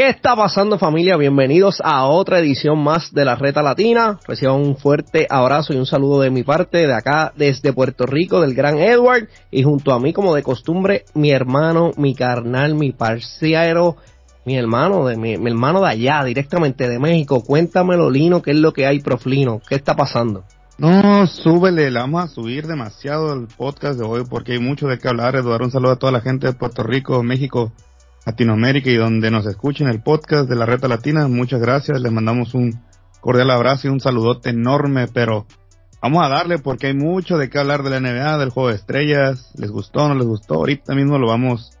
¿Qué está pasando familia? Bienvenidos a otra edición más de la Reta Latina. Reciban un fuerte abrazo y un saludo de mi parte de acá desde Puerto Rico del gran Edward y junto a mí como de costumbre mi hermano, mi carnal, mi parciero, mi hermano de mi, hermano de allá directamente de México. Cuéntamelo Lino, qué es lo que hay Proflino, qué está pasando. No, súbele, la vamos a subir demasiado el podcast de hoy porque hay mucho de qué hablar. Eduardo, un saludo a toda la gente de Puerto Rico, México, Latinoamérica y donde nos escuchen el podcast de la Reta Latina. Muchas gracias, les mandamos un cordial abrazo y un saludote enorme, pero vamos a darle porque hay mucho de qué hablar de la NBA, del juego de estrellas. ¿Les gustó no les gustó? Ahorita mismo lo vamos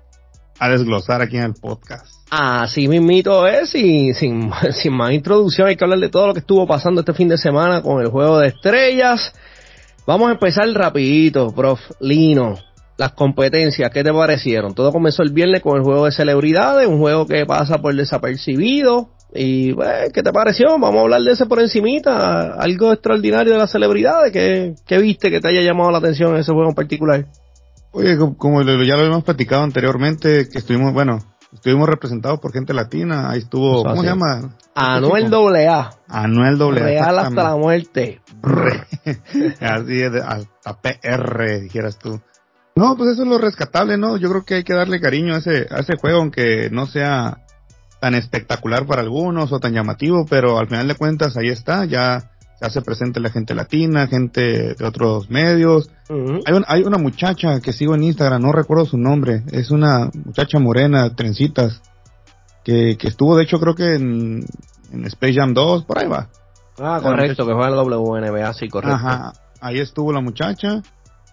a desglosar aquí en el podcast. Así mismito es, y sin, sin más introducción hay que hablar de todo lo que estuvo pasando este fin de semana con el juego de estrellas. Vamos a empezar rapidito, prof. Lino las competencias, ¿qué te parecieron? Todo comenzó el viernes con el juego de celebridades, un juego que pasa por desapercibido. Y, pues, ¿qué te pareció? Vamos a hablar de ese por encimita, algo extraordinario de las celebridades. ¿Qué, qué viste que te haya llamado la atención en ese juego en particular? Oye, como ya lo habíamos platicado anteriormente, que estuvimos, bueno, estuvimos representados por gente latina, ahí estuvo, ¿cómo se llama? Anuel AA. Anuel AA. Real hasta la muerte. Así es, hasta PR, dijeras tú. No, pues eso es lo rescatable, ¿no? Yo creo que hay que darle cariño a ese, a ese juego, aunque no sea tan espectacular para algunos o tan llamativo, pero al final de cuentas ahí está, ya se hace presente la gente latina, gente de otros medios. hay, hay una muchacha que sigo en Instagram, no recuerdo su nombre, es una muchacha morena, trencitas, que, que estuvo de hecho creo que en, en Space Jam 2, por ahí va. Ah, correcto, que fue en la WNBA, sí, correcto. Ajá, ahí estuvo la muchacha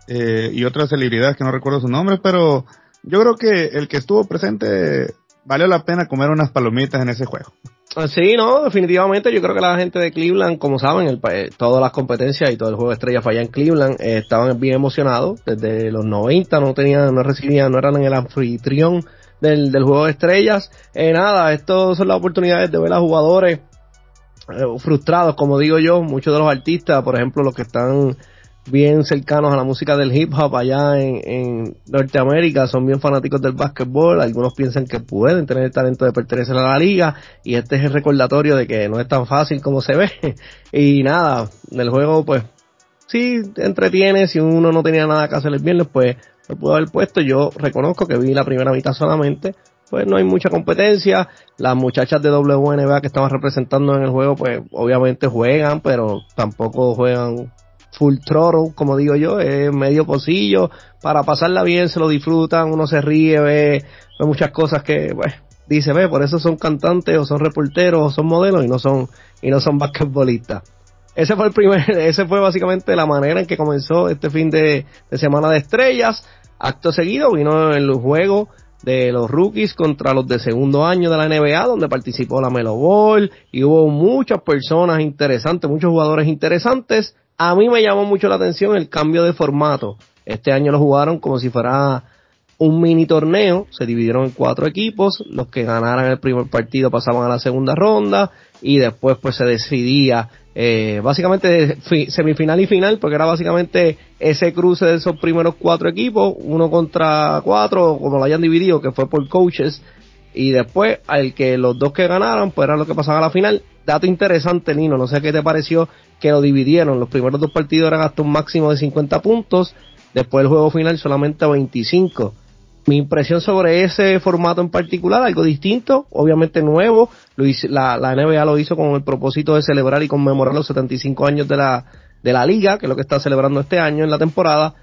eh, y otras celebridades que no recuerdo su nombre, pero yo creo que el que estuvo presente valió la pena comer unas palomitas en ese juego. Ah, sí, no, definitivamente yo creo que la gente de Cleveland, como saben, el, eh, todas las competencias y todo el juego de estrellas allá en Cleveland eh, estaban bien emocionados. Desde los 90 no tenían, no recibían, no eran el anfitrión del, del juego de estrellas. Eh, nada, estas son las oportunidades de ver a jugadores frustrados, como digo yo, muchos de los artistas, por ejemplo, los que están bien cercanos a la música del hip hop allá en, Norteamérica, son bien fanáticos del básquetbol, algunos piensan que pueden tener el talento de pertenecer a la liga y este es el recordatorio de que no es tan fácil como se ve y nada, el juego pues sí entretiene, si uno no tenía nada que hacer el viernes pues lo pudo haber puesto, yo reconozco que vi la primera mitad solamente, pues no hay mucha competencia. Las muchachas de WNBA que estaban representando en el juego, pues obviamente juegan, pero tampoco juegan full throttle, como digo yo, es medio pocillo, para pasarla bien, se lo disfrutan, uno se ríe, ve, ve muchas cosas que, pues, dice, ve, por eso son cantantes, o son reporteros, o son modelos, y no son, y no son basquetbolistas. Ese fue el primer, ese fue básicamente la manera en que comenzó este fin de, de semana de estrellas. Acto seguido vino el juego de los rookies contra los de segundo año de la NBA, donde participó la Melo Ball y hubo muchas personas interesantes, muchos jugadores interesantes. A mí me llamó mucho la atención el cambio de formato. Este año lo jugaron como si fuera un mini torneo, se dividieron en cuatro equipos, los que ganaran el primer partido pasaban a la segunda ronda y después pues se decidía eh, básicamente semifinal y final porque era básicamente ese cruce de esos primeros cuatro equipos, uno contra cuatro, como lo hayan dividido, que fue por coaches y después al que los dos que ganaran pues era lo que pasaba a la final. Dato interesante, Nino, no sé qué te pareció que lo dividieron. Los primeros dos partidos eran hasta un máximo de 50 puntos, después el juego final solamente 25. Mi impresión sobre ese formato en particular, algo distinto, obviamente nuevo. Lo la, la, NBA lo hizo con el propósito de celebrar y conmemorar los 75 años de la, de la liga, que es lo que está celebrando este año en la temporada.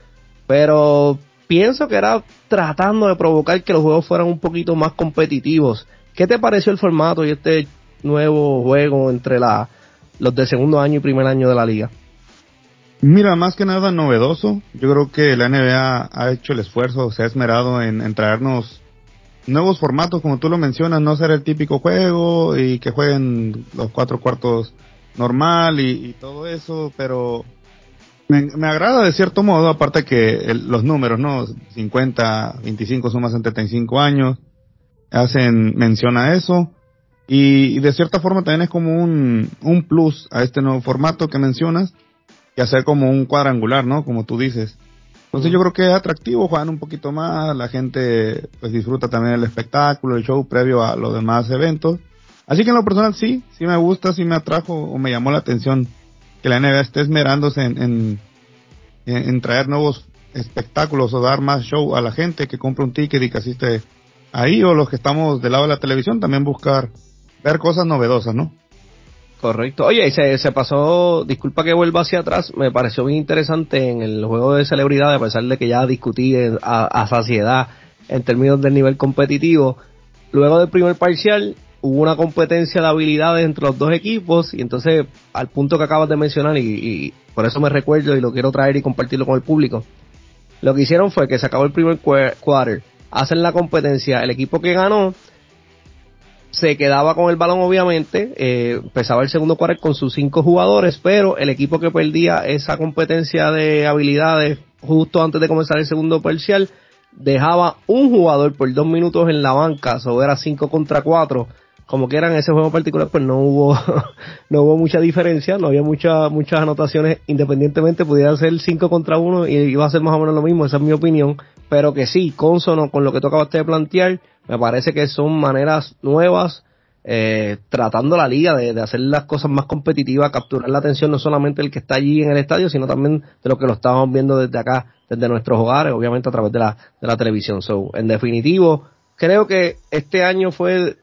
Pero pienso que era tratando de provocar que los juegos fueran un poquito más competitivos. ¿Qué te pareció el formato y este nuevo juego entre los de segundo año y primer año de la liga? Mira, más que nada novedoso. Yo creo que la NBA ha hecho el esfuerzo, se ha esmerado en, traernos nuevos formatos, como tú lo mencionas, no ser el típico juego y que jueguen los cuatro cuartos normal y, todo eso, pero me, agrada de cierto modo, aparte que los números, ¿no? 50, 25 son más de 35 años, hacen mención a eso. Y, de cierta forma también es como un, un plus a este nuevo formato que mencionas y hacer como un cuadrangular, ¿no? Como tú dices. Entonces yo creo que es atractivo, jugar un poquito más, la gente pues disfruta también el espectáculo, el show previo a los demás eventos. Así que en lo personal sí, sí me gusta, sí me atrajo o me llamó la atención que la NBA esté esmerándose en, en, traer nuevos espectáculos o dar más show a la gente que compra un ticket y que asiste ahí o los que estamos del lado de la televisión también buscar ver cosas novedosas, ¿no? Correcto. Oye, se, se pasó, disculpa que vuelva hacia atrás, me pareció bien interesante en el juego de celebridades, a pesar de que ya discutí a, a saciedad en términos del nivel competitivo. Luego del primer parcial, hubo una competencia de habilidades entre los dos equipos y entonces al punto que acabas de mencionar y, por eso me recuerdo y lo quiero traer y compartirlo con el público, lo que hicieron fue que se acabó el primer quarter, hacen la competencia, el equipo que ganó se quedaba con el balón obviamente, eh, empezaba el segundo quarter con sus cinco jugadores, pero el equipo que perdía esa competencia de habilidades justo antes de comenzar el segundo parcial dejaba un jugador por dos minutos en la banca, eso era cinco contra cuatro. Como que en ese juego particular, pues no hubo, no hubo mucha diferencia, no había muchas muchas anotaciones, independientemente pudiera ser 5 contra 1 y iba a ser más o menos lo mismo, esa es mi opinión, pero que sí, consono con lo que tú acabaste de plantear, me parece que son maneras nuevas, eh, tratando la liga de, hacer las cosas más competitivas, capturar la atención no solamente del que está allí en el estadio, sino también de lo que lo estamos viendo desde acá, desde nuestros hogares, obviamente a través de la, de la televisión. So, en definitivo, creo que este año fue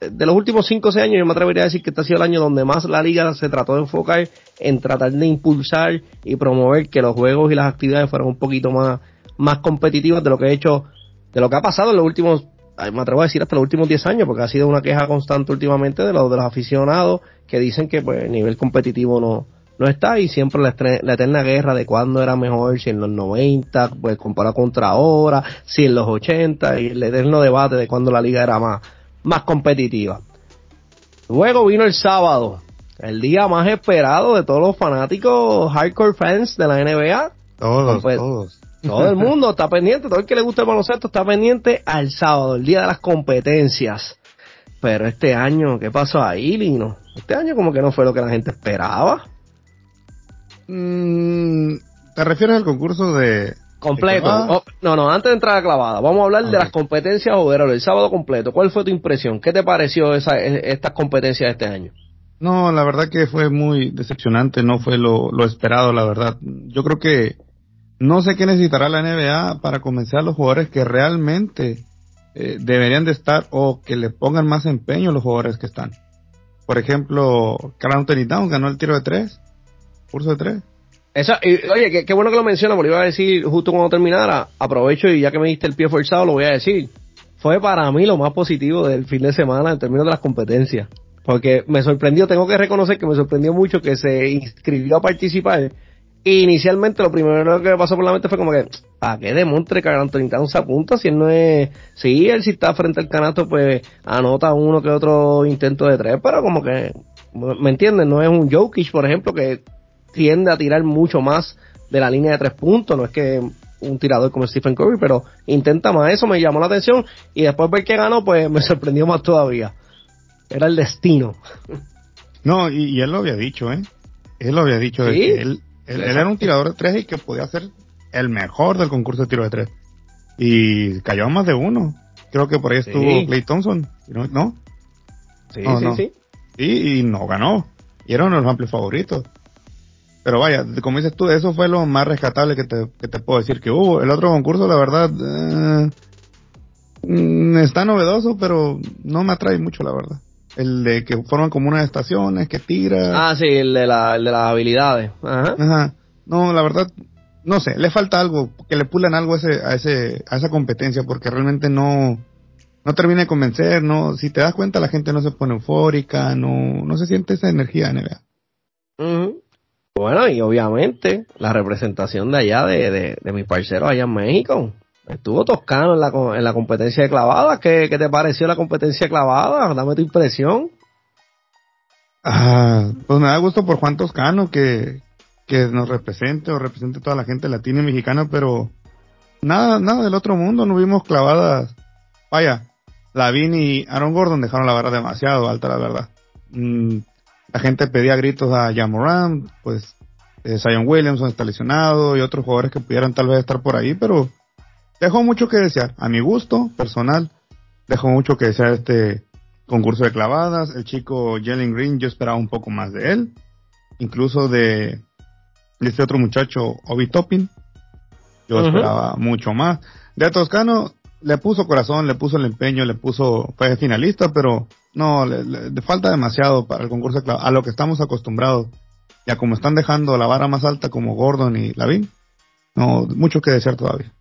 de los últimos 5 o 6 años, yo me atrevería a decir que este ha sido el año donde más la liga se trató de enfocar en tratar de impulsar y promover que los juegos y las actividades fueran un poquito más, más competitivas de lo que he hecho, de lo que ha pasado en los últimos, me atrevo a decir hasta los últimos 10 años, porque ha sido una queja constante últimamente de los, de los aficionados que dicen que pues el nivel competitivo no, no está y siempre la, la, eterna guerra de cuándo era mejor, si en los 90, pues comparado contra ahora, si en los 80 y el eterno debate de cuándo la liga era más, más competitiva. Luego vino el sábado, el día más esperado de todos los fanáticos hardcore fans de la NBA. Todos, pues, todos. Todo el mundo está pendiente, todo el que le gusta el baloncesto está pendiente al sábado, el día de las competencias. Pero este año, ¿qué pasó ahí, Lino? Este año como que no fue lo que la gente esperaba. Mm, ¿Te refieres al concurso de, Completo. Oh, no, no, antes de entrar a clavada, vamos a hablar de las competencias overall, el sábado completo. ¿Cuál fue tu impresión? ¿Qué te pareció esa, e, estas competencias de este año? No, la verdad que fue muy decepcionante, no fue lo, esperado, la verdad. Yo creo que no sé qué necesitará la NBA para convencer a los jugadores que realmente eh, deberían de estar o que le pongan más empeño los jugadores que están. Por ejemplo, Carl Anthony Towns ganó el tiro de tres, curso de tres oye, qué, bueno que lo menciona, porque iba a decir justo cuando terminara, aprovecho y ya que me diste el pie forzado, lo voy a decir. Fue para mí lo más positivo del fin de semana en términos de las competencias. Porque me sorprendió, tengo que reconocer que me sorprendió mucho que se inscribió a participar. Inicialmente lo primero que me pasó por la mente fue como que, ¿para qué demontre que Anthony se apunta si él no es... Sí, él si está frente al canasto, pues anota uno que otro intento de tres, pero como que, ¿me entiendes? No es un Jokic, por ejemplo, que tiende a tirar mucho más de la línea de tres puntos, no es que un tirador como Stephen Curry, pero intenta más eso, me llamó la atención y después ver que ganó, pues me sorprendió más todavía. Era el destino. No, y, él lo había dicho, ¿eh? Él lo había dicho, él, él, era un tirador de tres y que podía ser el mejor del concurso de tiro de tres. Y cayó más de uno. Creo que por ahí estuvo Clay Thompson, ¿no? Sí, sí, sí. Y, y no ganó. Y era uno de los amplios favoritos. Pero vaya, como dices tú, eso fue lo más rescatable que te, que te puedo decir que hubo. El otro concurso, la verdad, eh, mm, está novedoso, pero no me atrae mucho, la verdad. El de que forman como unas estaciones, que tira. Ah, sí, el de, la, el de las habilidades. Ajá. Ajá. No, la verdad, no sé, le falta algo, que le pulan algo a, ese, a, ese, a esa competencia, porque realmente no, no termina de convencer, no, si te das cuenta la gente no se pone eufórica, no, no se siente esa energía NBA. Bueno, y obviamente la representación de allá, de, de, mis parceros allá en México. Estuvo toscano en la, en la competencia de clavadas. ¿Qué, ¿Qué, te pareció la competencia de clavadas? Dame tu impresión. Ah, pues me da gusto por Juan Toscano que, que nos represente o represente toda la gente latina y mexicana, pero nada, nada del otro mundo. No vimos clavadas. Vaya, Lavin y Aaron Gordon dejaron la vara demasiado alta, la verdad. Mm, la gente pedía gritos a Yamoran, pues eh, Williamson está lesionado y otros jugadores que pudieran tal vez estar por ahí, pero dejó mucho que desear. A mi gusto personal, dejó mucho que desear este concurso de clavadas. El chico Jalen Green, yo esperaba un poco más de él, incluso de, este otro muchacho, Obi Toppin. Yo esperaba mucho más. De Toscano, le puso corazón, le puso el empeño, le puso, fue finalista, pero no, le, falta demasiado para el concurso de a lo que estamos acostumbrados. Ya como están dejando la vara más alta como Gordon y Lavin, no, mucho que desear todavía.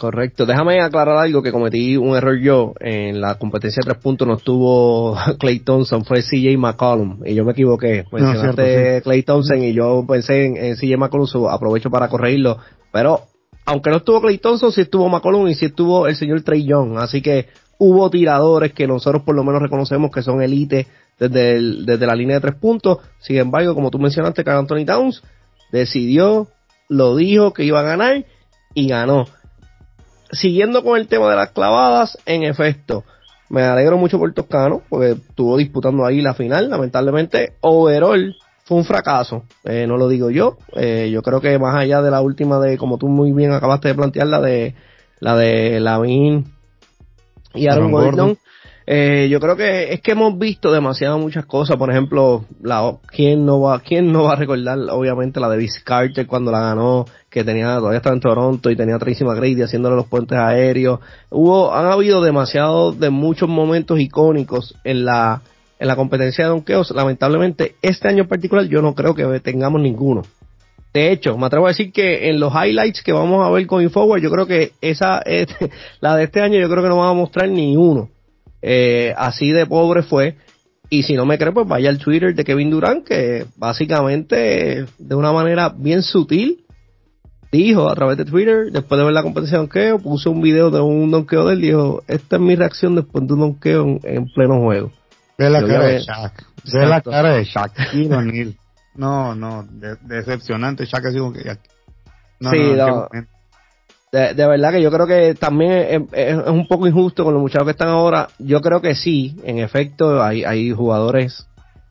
Correcto. Déjame aclarar algo que cometí un error yo. En la competencia de tres puntos no estuvo Clay Thompson, fue CJ McCollum. Y yo me equivoqué. Mencionaste Clay Thompson y yo pensé en, en CJ McCollum, aprovecho para corregirlo. Pero aunque no estuvo Clay Thompson, sí estuvo McCollum y sí estuvo el señor Trey Young. Así que hubo tiradores que nosotros por lo menos reconocemos que son elite desde, desde la línea de tres puntos. Sin embargo, como tú mencionaste, que Anthony Towns decidió, lo dijo que iba a ganar y ganó. Siguiendo con el tema de las clavadas, en efecto, me alegro mucho por Toscano, porque estuvo disputando ahí la final. Lamentablemente, overall fue un fracaso, eh, no lo digo yo. Eh, yo creo que más allá de la última de, como tú muy bien acabaste de plantear, la de la de Lavín y Aaron, Gordon, eh, yo creo que es que hemos visto demasiadas muchas cosas. Por ejemplo, la, ¿quién, no va, ¿quién no va a recordar, obviamente, la de Vince Carter cuando la ganó, que tenía todavía estaba en Toronto y tenía a Tracy McGrady haciéndole los puentes aéreos? Hubo, han habido demasiados de muchos momentos icónicos en la en la competencia de donkeos, lamentablemente este año en particular yo no creo que tengamos ninguno. De hecho, me atrevo a decir que en los highlights que vamos a ver con Infower, yo creo que esa, la de este año, yo creo que no va a mostrar ni uno. Eh, así de pobre fue. Y si no me cree, pues vaya al Twitter de Kevin Durant, que básicamente, de una manera bien sutil, dijo a través de Twitter, después de ver la competencia de donkeo, puso un video de un donkeo de él, dijo, esta es mi reacción después de un donkeo en pleno juego. Ve la cara de Shaq. Ve la cara de Shaq. No, no, decepcionante. Shaq ha sido que. No, sí, no, de, de, verdad que yo creo que también es, un poco injusto con los muchachos que están ahora. Yo creo que sí, en efecto, hay, hay jugadores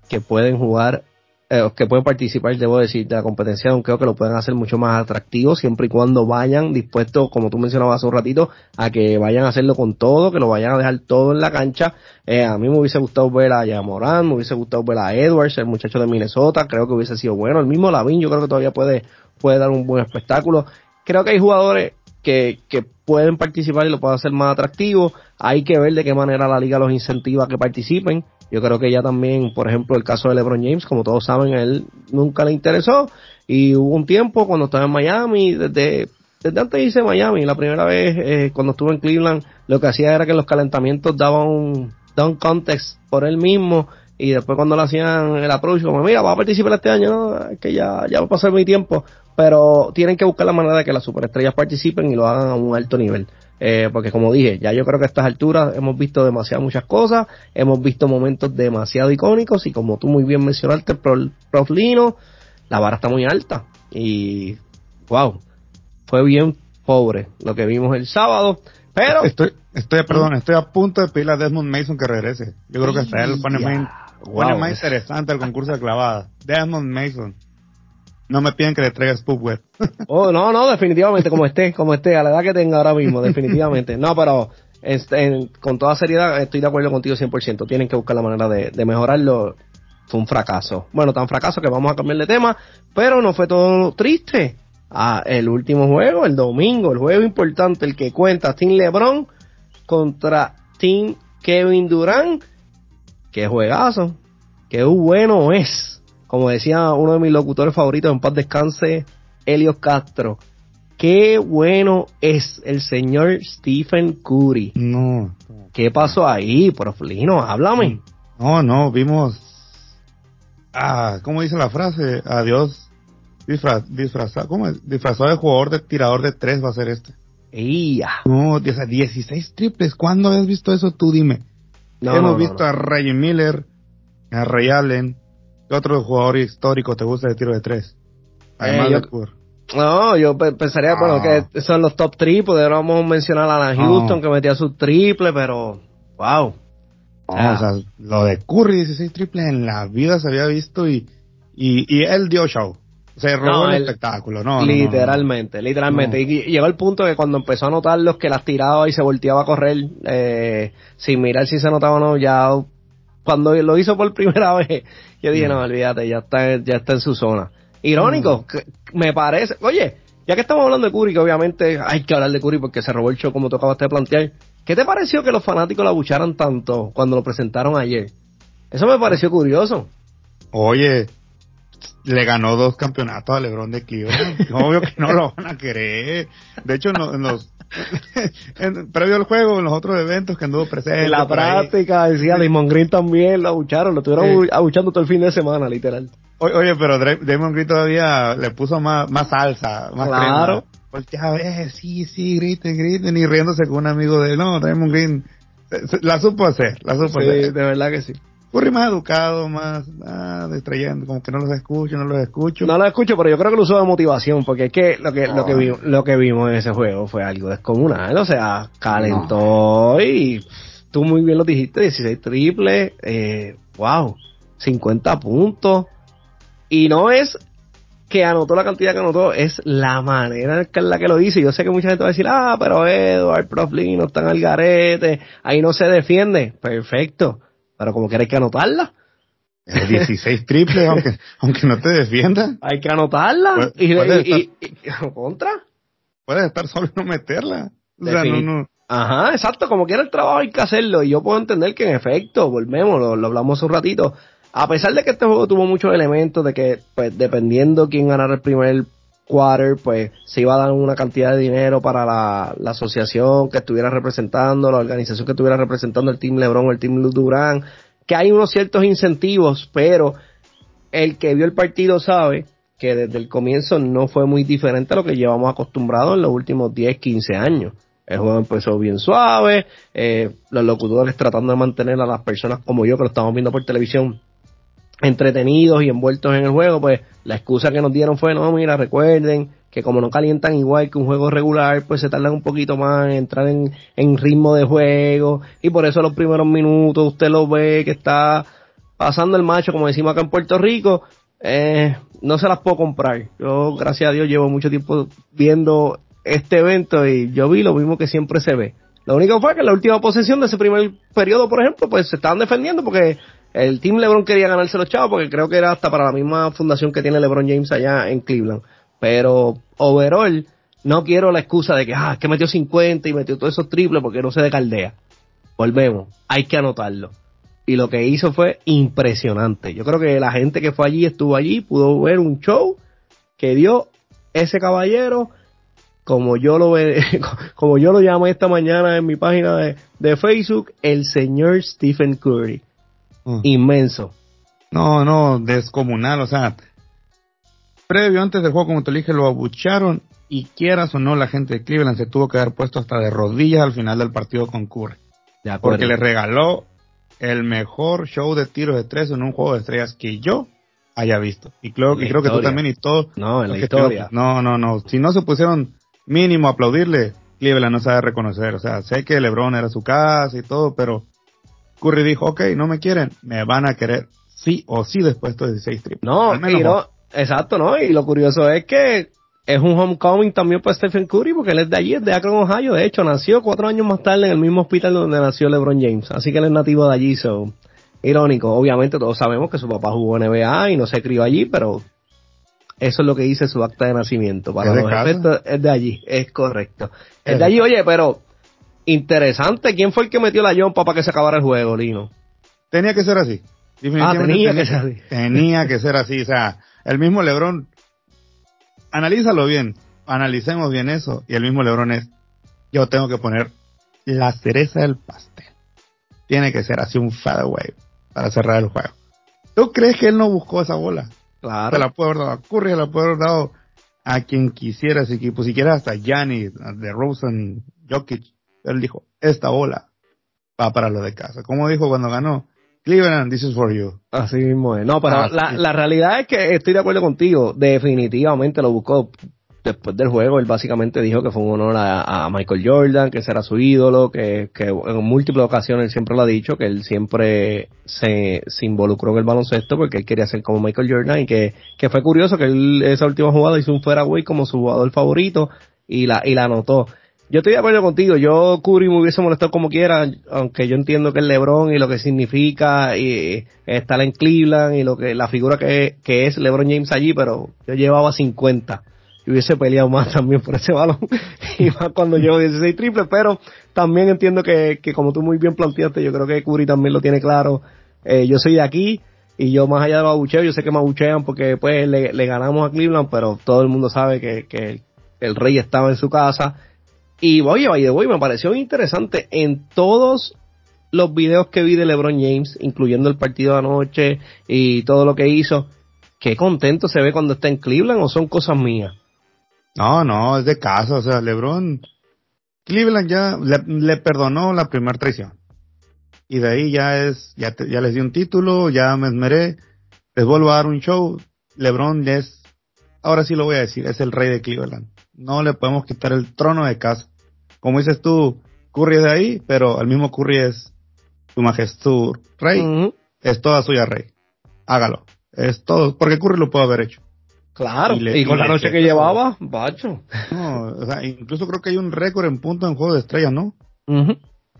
que pueden jugar eh, que pueden participar, debo decir, de la competencia, aunque creo que lo pueden hacer mucho más atractivo, siempre y cuando vayan dispuestos, como tú mencionabas hace un ratito, a que vayan a hacerlo con todo, que lo vayan a dejar todo en la cancha. Eh, a mí me hubiese gustado ver a Yamorán, me hubiese gustado ver a Edwards, el muchacho de Minnesota, creo que hubiese sido bueno. El mismo Lavin, yo creo que todavía puede, puede dar un buen espectáculo. Creo que hay jugadores que, que pueden participar y lo pueden hacer más atractivo. Hay que ver de qué manera la liga los incentiva a que participen. Yo creo que ya también, por ejemplo, el caso de LeBron James, como todos saben, a él nunca le interesó. Y hubo un tiempo cuando estaba en Miami, desde, desde antes a Miami, la primera vez eh, cuando estuvo en Cleveland, lo que hacía era que los calentamientos daban un, context por él mismo. Y después cuando le hacían el approach, como, mira, va a participar este año, ¿no? que ya, ya va a pasar mi tiempo. Pero tienen que buscar la manera de que las superestrellas participen y lo hagan a un alto nivel. Eh, porque como dije, ya yo creo que a estas alturas hemos visto demasiadas muchas cosas, hemos visto momentos demasiado icónicos y como tú muy bien mencionaste, prof Lino, la vara está muy alta y wow, fue bien pobre lo que vimos el sábado, pero... Estoy, estoy, perdón, estoy a punto de pedirle a Desmond Mason que regrese. Yo creo que hasta él pone, más, pone más interesante el concurso de clavada. Desmond Mason. No me piden que le traiga Web. oh, no, no, definitivamente, como esté, como esté, a la edad que tenga ahora mismo, definitivamente. No, pero este, con toda seriedad estoy de acuerdo contigo 100%. Tienen que buscar la manera de, mejorarlo. Fue un fracaso. Bueno, tan fracaso que vamos a cambiar de tema, pero no fue todo triste. Ah, el último juego, el domingo, el juego importante, el que cuenta Team LeBron contra Team Kevin Durant. Qué juegazo, qué bueno es como decía uno de mis locutores favoritos en paz descanse, Helios Castro. Qué bueno es el señor Stephen Curry. No. ¿Qué pasó ahí, Proflino? Háblame. No, no, vimos. Ah, ¿cómo dice la frase? Adiós. disfrazado, ¿cómo es? Disfrazado de jugador de tirador de tres va a ser este. ¡Ía! No, 16 triples. ¿Cuándo habías visto eso tú? Dime. No, Hemos visto a Ray Miller, a Ray Allen, ¿Qué otro jugador histórico te gusta de tiro de tres? Además eh, de No, yo pensaría, bueno, que ah. son los top triples. Deberíamos mencionar a la Houston que metía su triple, pero wow. o sea, lo de Curry 16 triples en la vida se había visto y, y, y él dio show. Se robó el, espectáculo, no. Literalmente, literalmente. Y, llegó el punto que cuando empezó a notar los que las tiraba y se volteaba a correr, eh, sin mirar si se notaba o no, ya cuando lo hizo por primera vez, yo dije, no, olvídate, ya está, ya está en su zona. Irónico, me parece. Oye, ya que estamos hablando de Curry, que obviamente hay que hablar de Curry porque se robó el show como tocaba de plantear. ¿Qué te pareció que los fanáticos lo abucharan tanto cuando lo presentaron ayer? Eso me pareció curioso. Oye, le ganó dos campeonatos a LeBron de Cleveland. Obvio que no lo van a querer. De hecho, en previo al juego, en los otros eventos que anduvo presente. En la práctica, decía Damon Green también lo abucharon, lo estuvieron abuchando todo el fin de semana, literal. Oye, pero Damon Green todavía le puso más, más salsa, más Claro. Porque a ver, sí, sí, griten, griten, y riéndose con un amigo de, no, Damon Green, la supo hacer, la supo hacer. Sí, de verdad que sí. Curry más educado, más ah, distrayendo, como que no los escucho, no los escucho. No los escucho, pero yo creo que lo usó de motivación, porque es que lo que, lo que, vimos, lo que vimos en ese juego fue algo descomunal, o sea, calentó y tú muy bien lo dijiste, 16 triples, eh, wow, 50 puntos, y no es que anotó la cantidad que anotó, es la manera en la que lo dice. Yo sé que mucha gente va a decir, ah, pero Edward, Prof no están al garete, ahí no se defiende. Perfecto pero como que hay que anotarla. 16 triples, aunque, aunque no te defienda. Hay que anotarla. y, y, contra. Puedes estar solo y no meterla. Ajá, exacto, como quiera el trabajo hay que hacerlo. Y yo puedo entender que en efecto, volvemos, lo, hablamos un ratito. A pesar de que este juego tuvo muchos elementos de que, pues, dependiendo quién ganara el primer quarter, pues se iba a dar una cantidad de dinero para la, la, asociación que estuviera representando, la organización que estuviera representando el Team LeBron o el Team Durán, que hay unos ciertos incentivos, pero el que vio el partido sabe que desde el comienzo no fue muy diferente a lo que llevamos acostumbrados en los últimos 10, 15 años. El juego empezó bien suave, eh, los locutores tratando de mantener a las personas como yo que lo estamos viendo por televisión entretenidos y envueltos en el juego, pues la excusa que nos dieron fue, no, mira, recuerden que como no calientan igual que un juego regular, pues se tardan un poquito más en entrar en, en ritmo de juego y por eso los primeros minutos usted lo ve que está pasando el macho, como decimos acá en Puerto Rico, eh, no se las puedo comprar. Yo, gracias a Dios, llevo mucho tiempo viendo este evento y yo vi lo mismo que siempre se ve. Lo único fue que en la última posesión de ese primer periodo, por ejemplo, pues se estaban defendiendo porque el Team LeBron quería ganarse los chavos porque creo que era hasta para la misma fundación que tiene LeBron James allá en Cleveland. Pero overall, no quiero la excusa de que, ah, que metió 50 y metió todos esos triples porque no se de caldea. Volvemos, hay que anotarlo. Y lo que hizo fue impresionante. Yo creo que la gente que fue allí, estuvo allí, pudo ver un show que dio ese caballero como yo lo como yo lo llamé esta mañana en mi página de, de Facebook, el señor Stephen Curry. Mm. inmenso. No, no, descomunal, o sea, previo antes del juego, como te dije, lo abucharon y quieras o no, la gente de Cleveland se tuvo que haber puesto hasta de rodillas al final del partido con Curry. porque le regaló el mejor show de tiros de tres en un juego de estrellas que yo haya visto. Y creo, creo que tú también y todos. No, en la historia. no, no, no. Si no se pusieron mínimo a aplaudirle, Cleveland no sabe reconocer. O sea, sé que LeBron era su casa y todo, pero Curry dijo, ok, no me quieren, me van a querer sí o sí después de 16 triples. No, y no, exacto, ¿no? Y lo curioso es que es un homecoming también para Stephen Curry porque él es de allí, es de Akron, Ohio. De hecho, nació cuatro años más tarde en el mismo hospital donde nació LeBron James. Así que él es nativo de allí, so. Irónico, obviamente todos sabemos que su papá jugó en NBA y no se crió allí, pero eso es lo que dice su acta de nacimiento. Para los efectos es de allí, es correcto. Es de allí, oye, pero interesante. ¿Quién fue el que metió la yompa para que se acabara el juego, Lino? Tenía que ser así. Ah, tenía, que ser así. Tenía que ser así. O sea, el mismo Lebron, analízalo bien, analicemos bien eso. Y el mismo Lebron es, yo tengo que poner la cereza del pastel. Tiene que ser así un fadeaway para cerrar el juego. ¿Tú crees que él no buscó esa bola? Claro. Se la puede haber dado a Curry, se la puede haber dado a quien quisiera ese equipo. Si quieres hasta Gianni, de Rosen, Jokic él dijo, esta bola va para lo de casa. Como dijo cuando ganó, Cleveland, this is for you. Así mismo es. No, pero la, la, realidad es que estoy de acuerdo contigo. Definitivamente lo buscó. después del juego, él básicamente dijo que fue un honor a, Michael Jordan, que ese era su ídolo, que, que, en múltiples ocasiones él siempre lo ha dicho, que él siempre se, se involucró en el baloncesto porque él quería ser como Michael Jordan y que, que fue curioso que él esa última jugada hizo un fairway como su jugador favorito y la, y la anotó. Yo estoy de acuerdo contigo, yo Curry me hubiese molestado como quiera, aunque yo entiendo que el LeBron y lo que significa y estar en Cleveland y lo que la figura que, es LeBron James allí, pero yo llevaba 50 y hubiese peleado más también por ese balón y más cuando llevo 16 triples, pero también entiendo que, que como tú muy bien planteaste, yo creo que Curry también lo tiene claro, eh, yo soy de aquí y yo más allá de los yo sé que me abuchean porque pues le ganamos a Cleveland, pero todo el mundo sabe que, que el rey estaba en su casa y oye, de voy, me pareció interesante en todos los videos que vi de LeBron James, incluyendo el partido de anoche y todo lo que hizo. Qué contento se ve cuando está en Cleveland o son cosas mías. No, no, es de casa, o sea, LeBron, Cleveland ya le, perdonó la primera traición. Y de ahí ya es, ya, ya les di un título, ya me esmeré, les vuelvo a dar un show. LeBron es, ahora sí lo voy a decir, es el rey de Cleveland no le podemos quitar el trono de casa. Como dices tú, Curry es de ahí, pero el mismo Curry es su majestad rey, es toda suya rey. Hágalo. Es todo, porque Curry lo puede haber hecho. Claro, y, con la noche que llevaba, bacho. No, o sea, incluso creo que hay un récord en punto en juego de estrellas, ¿no?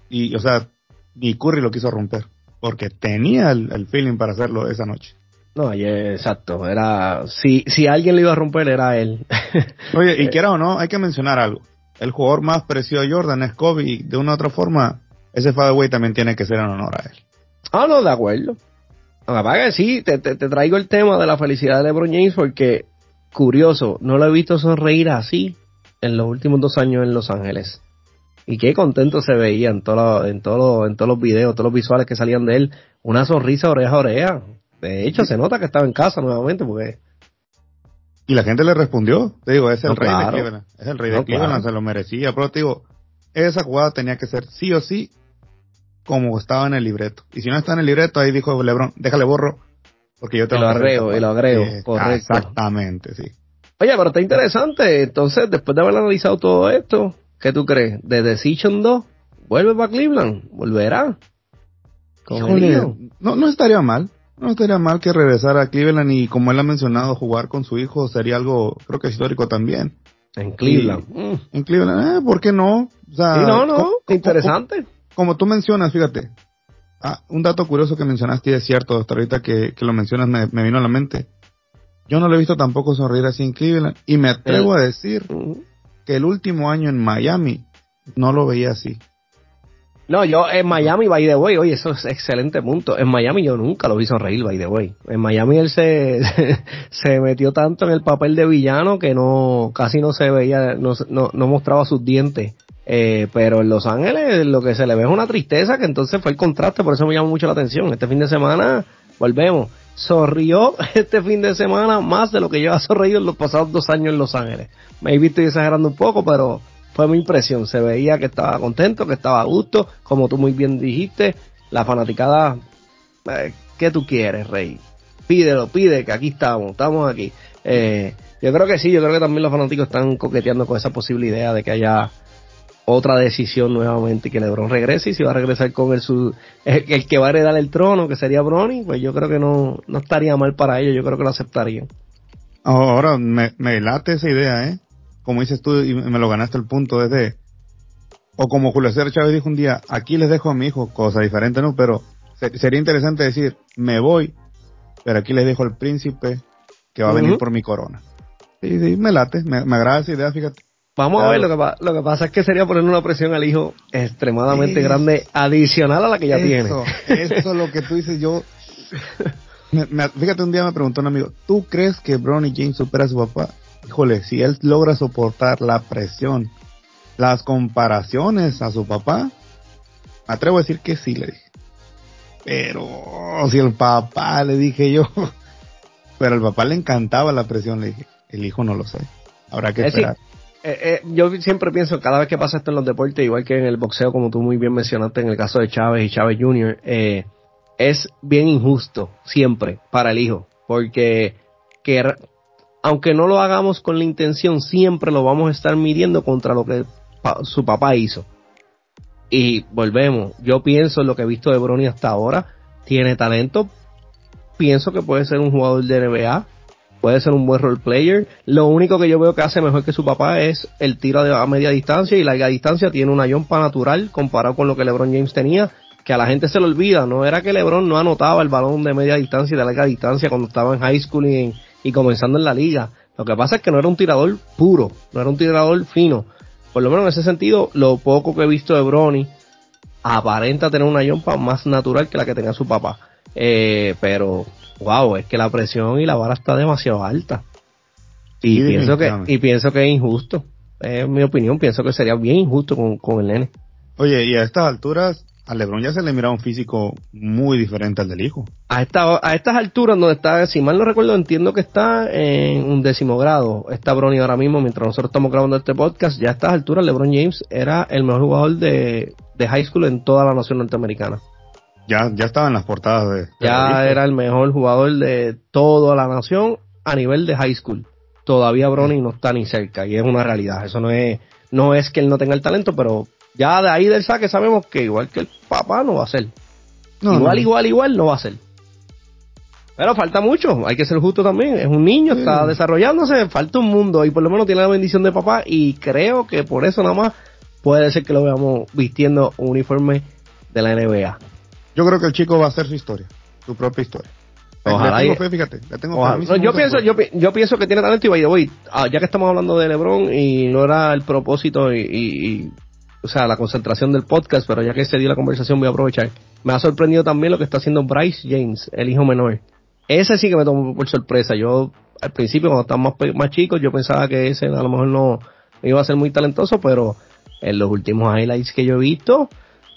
Y, o sea, ni Curry lo quiso romper, porque tenía el feeling para hacerlo esa noche. No, exacto. Era, si, si alguien le iba a romper, era él. Oye, y eh, quiera o no, hay que mencionar algo. El jugador más parecido a Jordan es Kobe y de una u otra forma, ese fadeaway también tiene que ser en honor a él. Ah, no, de acuerdo. que sí, te, te, traigo el tema de la felicidad de LeBron James porque, curioso, no lo he visto sonreír así en los últimos dos años en Los Ángeles. Y qué contento se veía en, todo, en, todo, en todos los videos, todos los visuales que salían de él. Una sonrisa oreja a oreja. De hecho, se nota que estaba en casa nuevamente porque... Y la gente le respondió, te digo, es el rey de Cleveland, es el rey de Cleveland, se lo merecía, pero te digo, esa jugada tenía que ser sí o sí como estaba en el libreto. Y si no está en el libreto, ahí dijo Lebron, déjale borro, porque yo te lo agrego, y lo agrego, correcto. Exactamente, sí. Oye, pero está interesante, entonces, después de haber analizado todo esto, ¿qué tú crees? ¿De Decision 2? ¿Vuelve para Cleveland? ¿Volverá? no, no estaría mal. No estaría mal que regresara a Cleveland y como él ha mencionado, jugar con su hijo sería algo, creo que histórico también. En Cleveland. En Cleveland, eh, ¿por qué no? O sea, sí, no, no, interesante. Como, tú mencionas, fíjate, ah, un dato curioso que mencionaste y es cierto, hasta ahorita que, lo mencionas me, vino a la mente. Yo no lo he visto tampoco sonreír así en Cleveland y me atrevo a decir que el último año en Miami no lo veía así. No, yo en Miami, by the way, oye, eso es excelente punto. En Miami yo nunca lo vi sonreír, by the. En Miami él se, se metió tanto en el papel de villano que no, casi no se veía, no, no, mostraba sus dientes. Eh, pero en Los Ángeles lo que se le ve es una tristeza que entonces fue el contraste, por eso me llamó mucho la atención. Este fin de semana, volvemos, sonrió este fin de semana más de lo que lleva sonreído en los pasados dos años en Los Ángeles. Me he visto exagerando un poco, pero fue mi impresión. Se veía que estaba contento, que estaba a gusto, como tú muy bien dijiste. La fanaticada, eh, ¿qué tú quieres, Rey? Pídelo, pide, que aquí estamos, estamos aquí. Eh, yo creo que sí, yo creo que también los fanáticos están coqueteando con esa posible idea de que haya otra decisión nuevamente y que LeBron regrese y si va a regresar con el, su, el, que va a heredar el trono, que sería Bronny, pues yo creo que no, no estaría mal para ellos, yo creo que lo aceptarían. Ahora, me, me late esa idea, ¿eh? Como dices tú, y me lo ganaste el punto, desde, o como Julio César Chávez dijo un día, aquí les dejo a mi hijo, cosa diferente, ¿no? Pero sería interesante decir, me voy, pero aquí les dejo al príncipe que va a venir por mi corona. Sí, sí, me late, me, agrada esa idea, fíjate. Vamos a ver, lo que, lo que pasa es que sería poner una presión al hijo extremadamente grande, adicional a la que ya tiene. Eso es lo que tú dices, yo... fíjate, un día me preguntó un amigo, ¿tú crees que Bronny James supera a su papá? Híjole, si él logra soportar la presión, las comparaciones a su papá, me atrevo a decir que sí, le dije. Pero si el papá, le dije yo, pero al papá le encantaba la presión, le dije, el hijo no lo sé. Habrá que esperar. Eh, eh, yo siempre pienso, cada vez que pasa esto en los deportes, igual que en el boxeo, como tú muy bien mencionaste en el caso de Chávez y Chávez Jr., eh, es bien injusto siempre para el hijo, porque que aunque no lo hagamos con la intención, siempre lo vamos a estar midiendo contra lo que su papá hizo. Y volvemos, yo pienso en lo que he visto de Bronny hasta ahora, tiene talento, pienso que puede ser un jugador de NBA, puede ser un buen role player. Lo único que yo veo que hace mejor que su papá es el tiro a media distancia y larga distancia tiene una yompa natural comparado con lo que LeBron James tenía, que a la gente se le olvida. No era que LeBron no anotaba el balón de media distancia y de larga distancia cuando estaba en high school y, y comenzando en la liga. Lo que pasa es que no era un tirador puro, no era un tirador fino por lo menos en ese sentido, lo poco que he visto de Bronny aparenta tener una yompa más natural que la que tenía su papá. Eh, pero, wow, es que la presión y la vara está demasiado alta. Y pienso que, y pienso que es injusto. Es mi opinión, pienso que sería bien injusto con, con el nene. Oye, y a estas alturas, a LeBron ya se le mira un físico muy diferente al del hijo. A, esta, a estas alturas donde está, si mal no recuerdo, entiendo que está en un décimo grado. Está Bronny ahora mismo, mientras nosotros estamos grabando este podcast, ya a estas alturas LeBron James era el mejor jugador de, de high school en toda la nación norteamericana. Ya, ya estaba en las portadas de... ya era el mejor jugador de toda la nación a nivel de high school. Todavía Bronny no está ni cerca y es una realidad. Eso no es, no es que él no tenga el talento, pero ya de ahí del saque sabemos que igual que el papá no va a ser. igual, igual, igual no va a ser. Pero falta mucho, hay que ser justo también. Es un niño, está desarrollándose, falta un mundo y por lo menos tiene la bendición de papá y creo que por eso nada más puede ser que lo veamos vistiendo un uniforme de la NBA. Yo creo que el chico va a hacer su historia, su propia historia. Ojalá. fíjate, yo pienso, yo, yo, pienso que tiene talento y voy, ah, ya que estamos hablando de LeBron y no era el propósito y o sea, la concentración del podcast, pero ya que se dio la conversación voy a aprovechar. Me ha sorprendido también lo que está haciendo Bryce James, el hijo menor. Ese sí que me tomó por sorpresa. Yo, al principio, cuando estábamos más, más chicos, yo pensaba que ese a lo mejor no iba a ser muy talentoso, pero en los últimos highlights que yo he visto,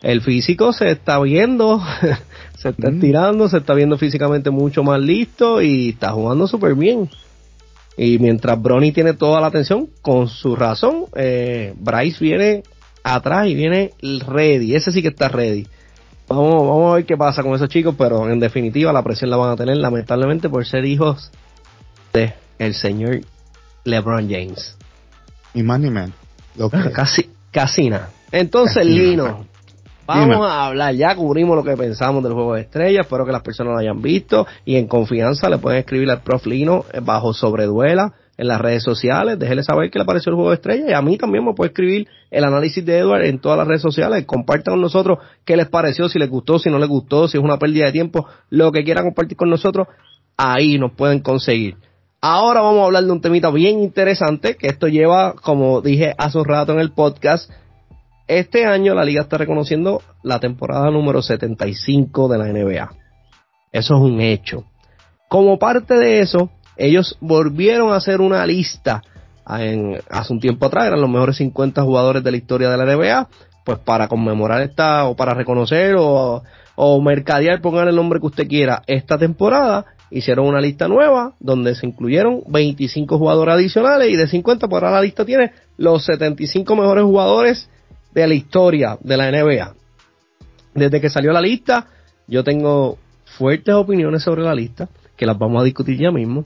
el físico se está viendo, se está mm. estirando, se está viendo físicamente mucho más listo y está jugando súper bien. Y mientras Bronny tiene toda la atención, con su razón, eh, Bryce viene atrás y viene ready. Ese sí que está ready. Vamos, vamos a ver qué pasa con esos chicos, pero en definitiva la presión la van a tener lamentablemente por ser hijos de el señor LeBron James. Ni más ni menos. Casi, casi nada. Entonces, Lino, vamos a hablar. Ya cubrimos lo que pensamos del juego de estrellas. Espero que las personas lo hayan visto. Y en confianza le pueden escribir al prof Lino bajo sobreduela en las redes sociales, déjele saber que le apareció el juego de estrella y a mí también me puede escribir el análisis de Edward en todas las redes sociales, compartan con nosotros qué les pareció, si les gustó, si no les gustó, si es una pérdida de tiempo, lo que quieran compartir con nosotros, ahí nos pueden conseguir. Ahora vamos a hablar de un temita bien interesante, que esto lleva, como dije hace un rato en el podcast, este año la liga está reconociendo la temporada número 75 de la NBA. Eso es un hecho. Como parte de eso, ellos volvieron a hacer una lista en, hace un tiempo atrás, eran los mejores 50 jugadores de la historia de la NBA, pues para conmemorar esta, o para reconocer, o, mercadear, pongan el nombre que usted quiera, esta temporada, hicieron una lista nueva donde se incluyeron 25 jugadores adicionales y de 50 por ahora la lista tiene los 75 mejores jugadores de la historia de la NBA. Desde que salió la lista, yo tengo fuertes opiniones sobre la lista, que las vamos a discutir ya mismo.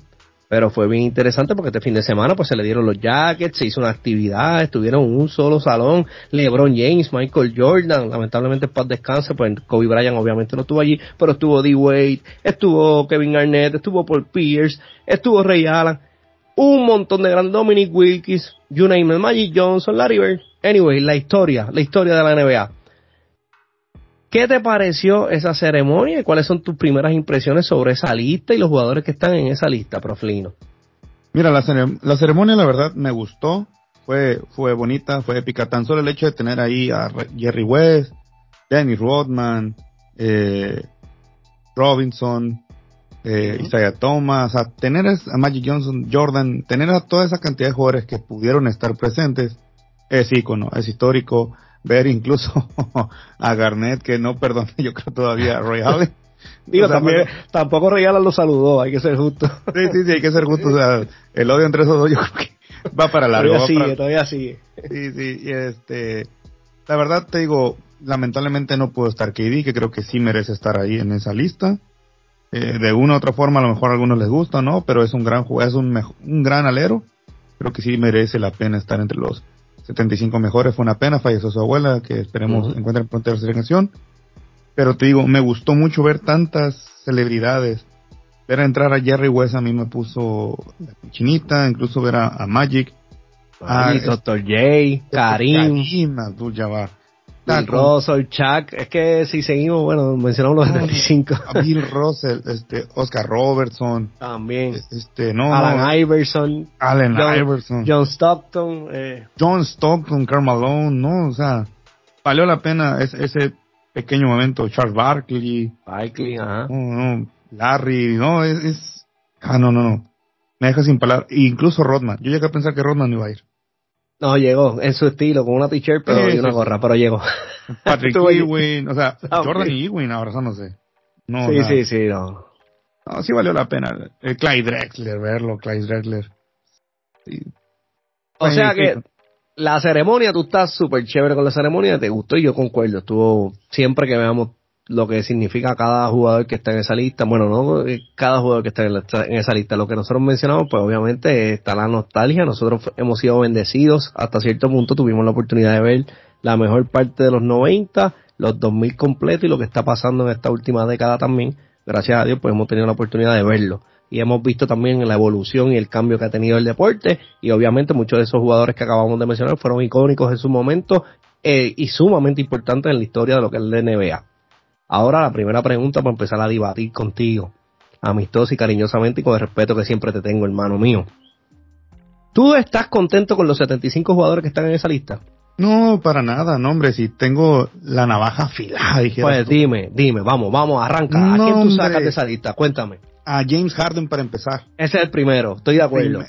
Pero fue bien interesante porque este fin de semana pues se le dieron los jackets, se hizo una actividad, estuvieron en un solo salón, LeBron James, Michael Jordan, lamentablemente para descanse, pues Kobe Bryant obviamente no estuvo allí, pero estuvo D. Wade, estuvo Kevin Garnett, estuvo Paul Pierce, estuvo Ray Allen, un montón de grandes, Dominic Wilkins, you name Magic Johnson, Larry Bird, anyway, la historia, la historia de la NBA. ¿Qué te pareció esa ceremonia y cuáles son tus primeras impresiones sobre esa lista y los jugadores que están en esa lista, Proflino? Mira, la, ceremonia la verdad me gustó, fue, fue bonita, fue épica, tan solo el hecho de tener ahí a Jerry West, Danny Rodman, eh, Robinson, eh, Isaiah Thomas, a tener a Magic Johnson, Jordan, tener a toda esa cantidad de jugadores que pudieron estar presentes, es ícono, es histórico, ver incluso a Garnett, que no perdona, yo creo todavía a Roy Allen. Digo, también, tampoco Roy Allen lo saludó, hay que ser justo. sí, sí, sí, hay que ser justo. O sea, el odio entre esos dos yo creo que va para largo. Todavía sigue, todavía sigue. Sí, sí, y este, la verdad te digo, lamentablemente no puedo estar KD, que creo que sí merece estar ahí en esa lista. Eh, de una u otra forma, a lo mejor a algunos les gusta, ¿no? Pero es un gran es un, un gran alero. Creo que sí merece la pena estar entre los 75 mejores. Fue una pena, falleció su abuela, que esperemos encuentren pronto la selección. Pero te digo, me gustó mucho ver tantas celebridades. Ver a entrar a Jerry West a mí me puso chinita, incluso ver a, Magic. a Dr. J, Karim. Karim Abdul Jabbar. Bill Russell, Chuck, es que si seguimos, bueno, mencionamos los 75. Bill Russell, este, Oscar Robertson. También. Este, no. Alan Iverson. Alan Iverson. John Stockton. Eh. John Stockton, Karl Malone, no, o sea, valió la pena ese, ese pequeño momento. Charles Barkley. Barkley, ajá. No, no, Larry, no, es, es, ah, no, no, no. Me deja sin palabras. Incluso Rodman. Yo llegué a pensar que Rodman iba a ir. No, llegó en su estilo, con una t-shirt pero y una gorra, pero llegó. Patrick Ewing, o sea, ah, Jordan y Ewing ahora no sí, sí, sí, no. No, sí valió la pena. El Clyde Drexler, verlo, Clyde Drexler. O sea que la ceremonia, tú estás súper chévere con la ceremonia, te gustó y yo concuerdo. Estuvo siempre que veamos lo que significa cada jugador que está en esa lista. Bueno, no cada jugador que está en, esa lista. Lo que nosotros mencionamos, pues obviamente está la nostalgia. Nosotros hemos sido bendecidos hasta cierto punto. Tuvimos la oportunidad de ver la mejor parte de los 90, los 2000 completos y lo que está pasando en esta última década también. Gracias a Dios, pues hemos tenido la oportunidad de verlo. Y hemos visto también la evolución y el cambio que ha tenido el deporte. Y obviamente muchos de esos jugadores que acabamos de mencionar fueron icónicos en su momento eh, y sumamente importantes en la historia de lo que es la NBA. Ahora la primera pregunta para empezar a debatir contigo, amistoso y cariñosamente y con el respeto que siempre te tengo, hermano mío. ¿Tú estás contento con los 75 jugadores que están en esa lista? No, para nada, no, hombre, si tengo la navaja afilada, Pues dime, dime, vamos, vamos, arranca. ¿A quién tú sacas de esa lista? Cuéntame. A James Harden para empezar. Ese es el primero, estoy de acuerdo.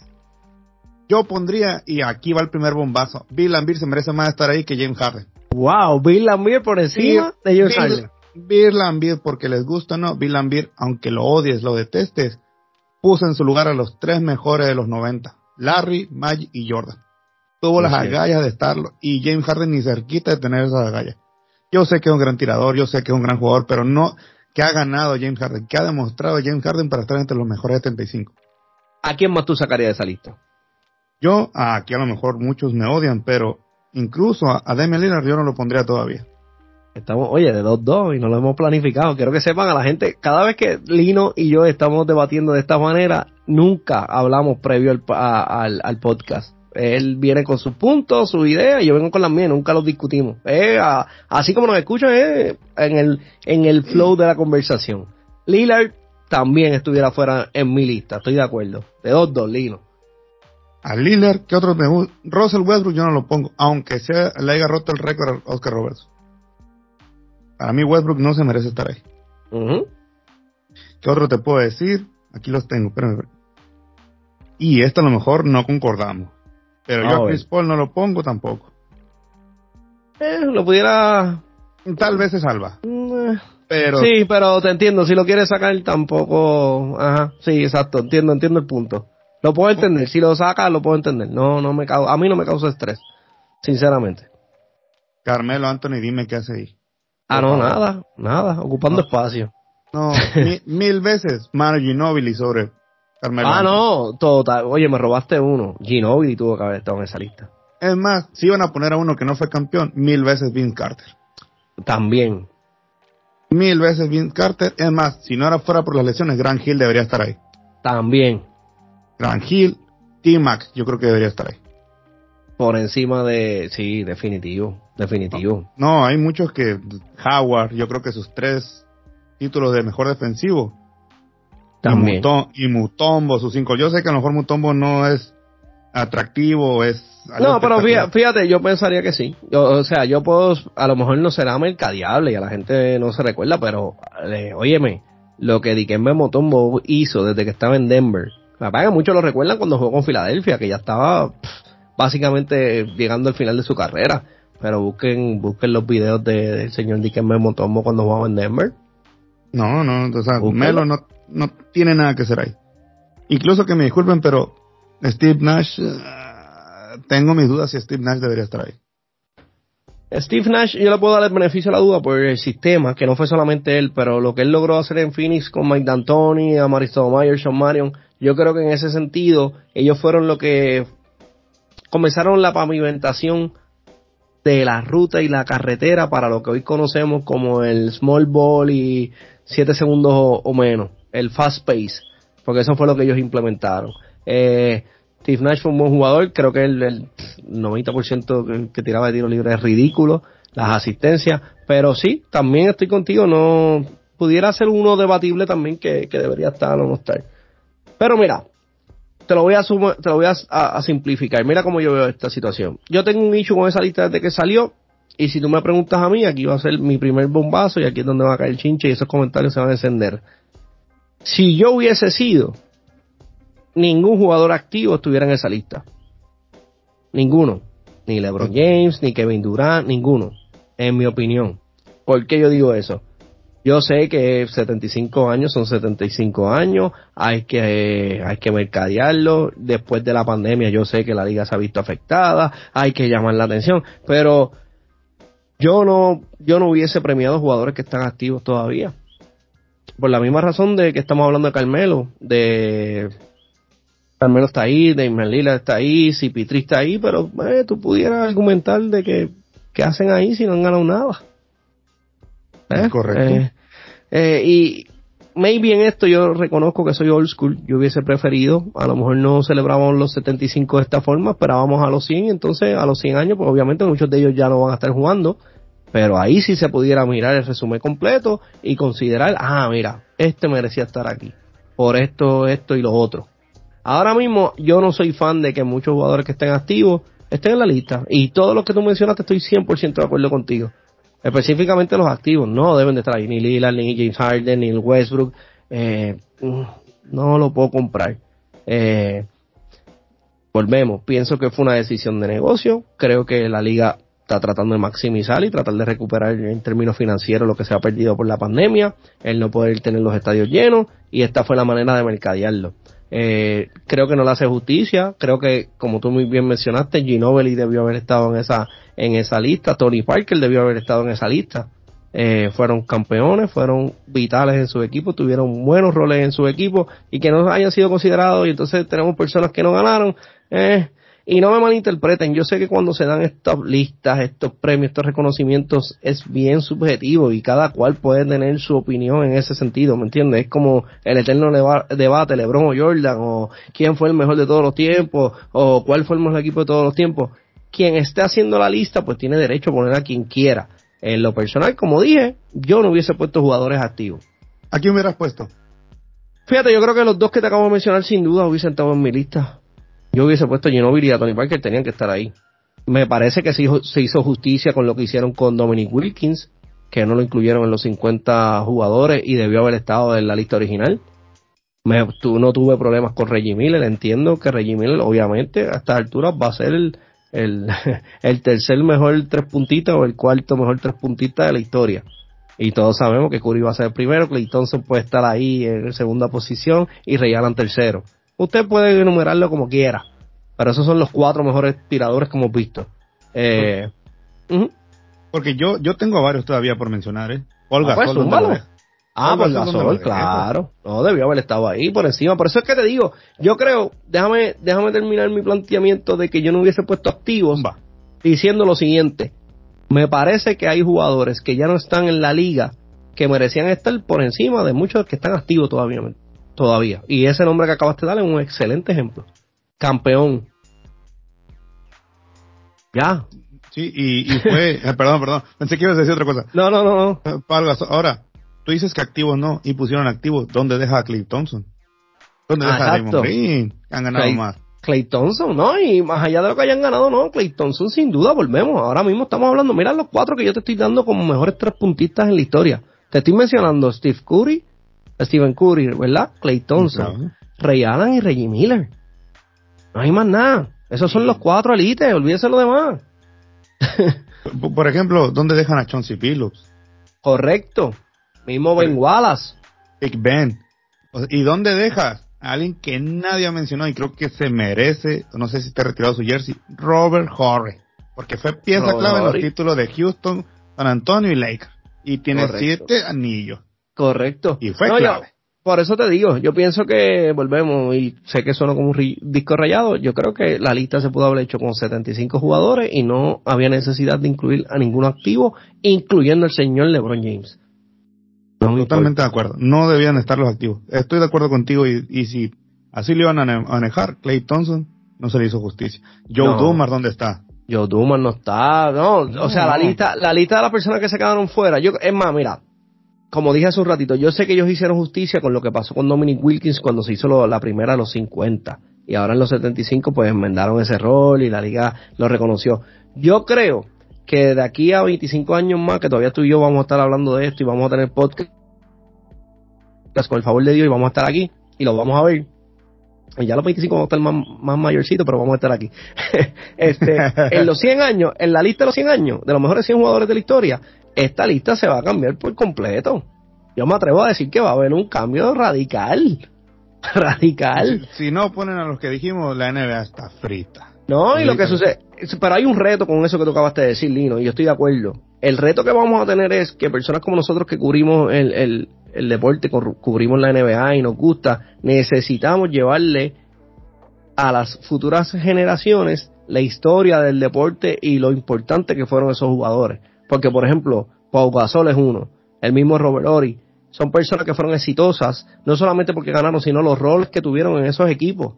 Yo pondría, y aquí va el primer bombazo, Bill Lambir se merece más estar ahí que James Harden. Wow, Bill Lambir por encima de James Harden. Bill Lambir, porque les gusta o no, Bill Lambir, aunque lo odies, lo detestes, puso en su lugar a los tres mejores de los 90, Larry, Magic y Jordan. Tuvo las agallas de estarlo y James Harden ni cerquita de tener esas agallas. Yo sé que es un gran tirador, yo sé que es un gran jugador, pero no que ha ganado James Harden, que ha demostrado James Harden para estar entre los mejores de 75. ¿A quién más tú sacarías de esa lista? Yo, aquí a lo mejor muchos me odian, pero incluso a, a Damian Lillard yo no lo pondría todavía. Estamos, oye, de 2-2 y no lo hemos planificado. Quiero que sepan a la gente, cada vez que Lino y yo estamos debatiendo de esta manera, nunca hablamos previo al, al, podcast. Él viene con sus puntos, sus ideas, y yo vengo con las mías, nunca los discutimos. así como nos escuchan, en, el, en el flow de la conversación. Lillard también estuviera fuera en mi lista, estoy de acuerdo. De 2-2, Lino. A Lillard, ¿qué otro me gusta? Russell Westbrook yo no lo pongo, aunque sea, le haya roto el récord a Oscar Roberts. Para mí Westbrook no se merece estar ahí. ¿Qué otro te puedo decir? Aquí los tengo, espérame. Y esto a lo mejor no concordamos. Pero yo a Chris Paul no lo pongo tampoco. Eh, lo pudiera... Tal vez se salva. Mm, eh. Pero... Sí, pero te entiendo. Si lo quieres sacar tampoco... Ajá, sí, exacto. Entiendo, entiendo el punto. Lo puedo entender. Si lo saca, lo puedo entender. No, no me causa... A mí no me causa estrés. Sinceramente. Carmelo Anthony, dime qué hace ahí. Ah, no, nada, nada, ocupando espacio. No, mil, veces Manu Ginobili sobre Carmelo. Ah, no, total. Oye, me robaste uno. Ginobili tuvo que haber estado en esa lista. Es más, si iban a poner a uno que no fue campeón, mil veces Vince Carter. También. Mil veces Vince Carter. Es más, si no era fuera por las lesiones, Grant Hill debería estar ahí. También. Grant Hill, T-Max, yo creo que debería estar ahí. Por encima de, sí, definitivo, definitivo. No, hay muchos que, Howard, yo creo que sus tres títulos de mejor defensivo. También. Y, Mutombo, sus cinco. Yo sé que a lo mejor Mutombo no es atractivo, es... No, pero fíjate, yo pensaría que sí. o sea, yo puedo, a lo mejor no será mercadiable y a la gente no se recuerda, pero, eh, óyeme, lo que Dikembe Mutombo hizo desde que estaba en Denver. La verdad que muchos lo recuerdan cuando jugó con Filadelfia, que ya estaba básicamente llegando al final de su carrera. Pero busquen, busquen los videos del señor Dikembe Mutombo cuando jugaba en Denver. No, no, o sea, Melo no, no tiene nada que hacer ahí. Incluso que me disculpen, pero Steve Nash, eh, tengo mis dudas si Steve Nash debería estar ahí. Steve Nash, yo le puedo dar el beneficio a la duda por el sistema, que no fue solamente él, pero lo que él logró hacer en Phoenix con Mike D'Antoni, Amari Stoudemire, Sean Marion, yo creo que en ese sentido ellos fueron lo que comenzaron la pavimentación de la ruta y la carretera para lo que hoy conocemos como el small ball y 7 segundos o, menos, el fast pace, porque eso fue lo que ellos implementaron. Eh, Steve Nash fue un buen jugador, creo que el, el 90% que, tiraba de tiro libre es ridículo, las asistencias, pero sí, también estoy contigo, no pudiera ser uno debatible también que, debería estar o no estar. Pero mira, te lo voy a te lo voy a, simplificar. Mira cómo yo veo esta situación. Yo tengo un issue con esa lista desde que salió. Y si tú me preguntas a mí, aquí va a ser mi primer bombazo y aquí es donde va a caer el chinche y esos comentarios se van a encender. Si yo hubiese sido ningún jugador activo estuviera en esa lista. Ninguno. Ni LeBron James, ni Kevin Durant, ninguno. En mi opinión. ¿Por qué yo digo eso? Yo sé que 75 años son 75 años, hay que, hay que mercadearlo. Después de la pandemia yo sé que la liga se ha visto afectada, hay que llamar la atención, pero yo no, yo no hubiese premiado jugadores que están activos todavía. Por la misma razón de que estamos hablando de Carmelo, de Carmelo está ahí, Damon Lillard está ahí, Cipitri está ahí, pero eh, tú pudieras argumentar de que ¿qué hacen ahí si no han ganado nada? ¿Eh? Correcto. Eh, eh, y maybe en esto yo reconozco que soy old school, yo hubiese preferido, a lo mejor no celebramos los 75 de esta forma, esperábamos a los 100, entonces a los 100 años, pues obviamente muchos de ellos ya no van a estar jugando, pero ahí sí se pudiera mirar el resumen completo y considerar, ah, mira, este merecía estar aquí, por esto, esto y lo otro. Ahora mismo yo no soy fan de que muchos jugadores que estén activos estén en la lista. Y todos los que tú mencionaste estoy 100% de acuerdo contigo. Específicamente los activos no deben de estar ahí. Ni Lillard, ni James Harden, ni el Westbrook. Eh, no lo puedo comprar. Eh, volvemos. Pienso que fue una decisión de negocio. Creo que la liga está tratando de maximizar y tratar de recuperar en términos financieros lo que se ha perdido por la pandemia, el no poder tener los estadios llenos y esta fue la manera de mercadearlo. Eh, creo que no le hace justicia. Creo que, como tú muy bien mencionaste, Ginobili debió haber estado en esa, en esa lista. Tony Parker debió haber estado en esa lista. Eh, fueron campeones, fueron vitales en su equipo, tuvieron buenos roles en su equipo y que no hayan sido considerados y entonces tenemos personas que no ganaron. Eh, y no me malinterpreten, yo sé que cuando se dan estas listas, estos premios, estos reconocimientos, es bien subjetivo y cada cual puede tener su opinión en ese sentido, ¿me entiendes? Es como el eterno debate, LeBron o Jordan, o quién fue el mejor de todos los tiempos, o cuál fue el mejor equipo de todos los tiempos. Quien esté haciendo la lista, pues tiene derecho a poner a quien quiera. En lo personal, como dije, yo no hubiese puesto jugadores activos. ¿A quién hubieras puesto? Fíjate, yo creo que los dos que te acabo de mencionar sin duda hubiesen estado en mi lista yo hubiese puesto Ginobili y a Tony Parker tenían que estar ahí. Me parece que se hizo, justicia con lo que hicieron con Dominic Wilkins, que no lo incluyeron en los 50 jugadores y debió haber estado en la lista original. Me, no tuve problemas con Reggie Miller, entiendo que Reggie Miller obviamente a estas alturas va a ser el tercer mejor tres puntitas o el cuarto mejor tres puntitas de la historia. Y todos sabemos que Curry va a ser el primero, Clay Thompson puede estar ahí en segunda posición y Ray Allen tercero. Usted puede enumerarlo como quiera, pero esos son los cuatro mejores tiradores que hemos visto. Eh, Porque yo, yo tengo varios todavía por mencionar, ¿eh? Olga, ah, pues, Ah, por Gasol, claro. No, debió haber estado ahí por encima. Por eso es que te digo, yo creo, déjame, déjame terminar mi planteamiento de que yo no hubiese puesto activos diciendo lo siguiente. Me parece que hay jugadores que ya no están en la liga que merecían estar por encima de muchos que están activos todavía todavía. Y ese nombre que acabaste de dar es un excelente ejemplo. Campeón. Ya. Sí, y, fue, eh, perdón, perdón, pensé que ibas a decir otra cosa. No, no, no, no. Eh, ahora, tú dices que activos no, y pusieron activos, ¿dónde deja a Clay Thompson? ¿Dónde deja a Raymond Green? Han ganado más. Clay Thompson, ¿no? Y más allá de lo que hayan ganado, no, Clay Thompson sin duda, volvemos. Ahora mismo estamos hablando, mira los cuatro que yo te estoy dando como mejores tres puntistas en la historia. Te estoy mencionando Steve Curry, Stephen Curry, ¿verdad? Clay Thompson, Ray Allen y Reggie Miller. No hay más nada. Esos son los cuatro elites, olvídense lo demás. Por ejemplo, ¿dónde dejan a Chauncey Phillips? Correcto. Mismo Ben Wallace. Big Ben. ¿Y dónde dejas? A alguien que nadie ha mencionado y creo que se merece, no sé si está retirado su jersey, Robert Horry. Porque fue pieza clave en los títulos de Houston, San Antonio y Lakers. Y tiene siete anillos. Correcto. Y fue clave. por eso te digo, yo pienso que volvemos, y sé que suena como un disco rayado, yo creo que la lista se pudo haber hecho con 75 jugadores y no había necesidad de incluir a ningún activo, incluyendo el señor LeBron James. Totalmente de acuerdo. No debían estar los activos. Estoy de acuerdo contigo y, si así le iban a manejar, Clay Thompson no se le hizo justicia. Joe Dumar, ¿dónde está? Joe Dumar no está, no, o sea, la lista, la lista de las personas que se quedaron fuera, yo, es más, mira, como dije hace un ratito, yo sé que ellos hicieron justicia con lo que pasó con Dominic Wilkins cuando se hizo la primera a los 50 y ahora en los 75 pues enmendaron ese rol y la liga lo reconoció. Yo creo que de aquí a 25 años más, que todavía tú y yo vamos a estar hablando de esto y vamos a tener podcast con el favor de Dios y vamos a estar aquí y lo vamos a ver. Y ya los 25 vamos a estar más, más mayorcitos, pero vamos a estar aquí. este, en los 100 años, en la lista de los 100 años, de los mejores 100 jugadores de la historia, esta lista se va a cambiar por completo. Yo me atrevo a decir que va a haber un cambio radical. Radical. Si, no ponen a los que dijimos, la NBA está frita. No, y lo que sucede, pero hay un reto con eso que tú acabaste de decir, Lino, y yo estoy de acuerdo. El reto que vamos a tener es que personas como nosotros que cubrimos el, el, el deporte, cubrimos la NBA y nos gusta, necesitamos llevarle a las futuras generaciones la historia del deporte y lo importante que fueron esos jugadores. Porque, por ejemplo, Pau Gasol es uno, el mismo Robert Ori, son personas que fueron exitosas, no solamente porque ganaron, sino los roles que tuvieron en esos equipos.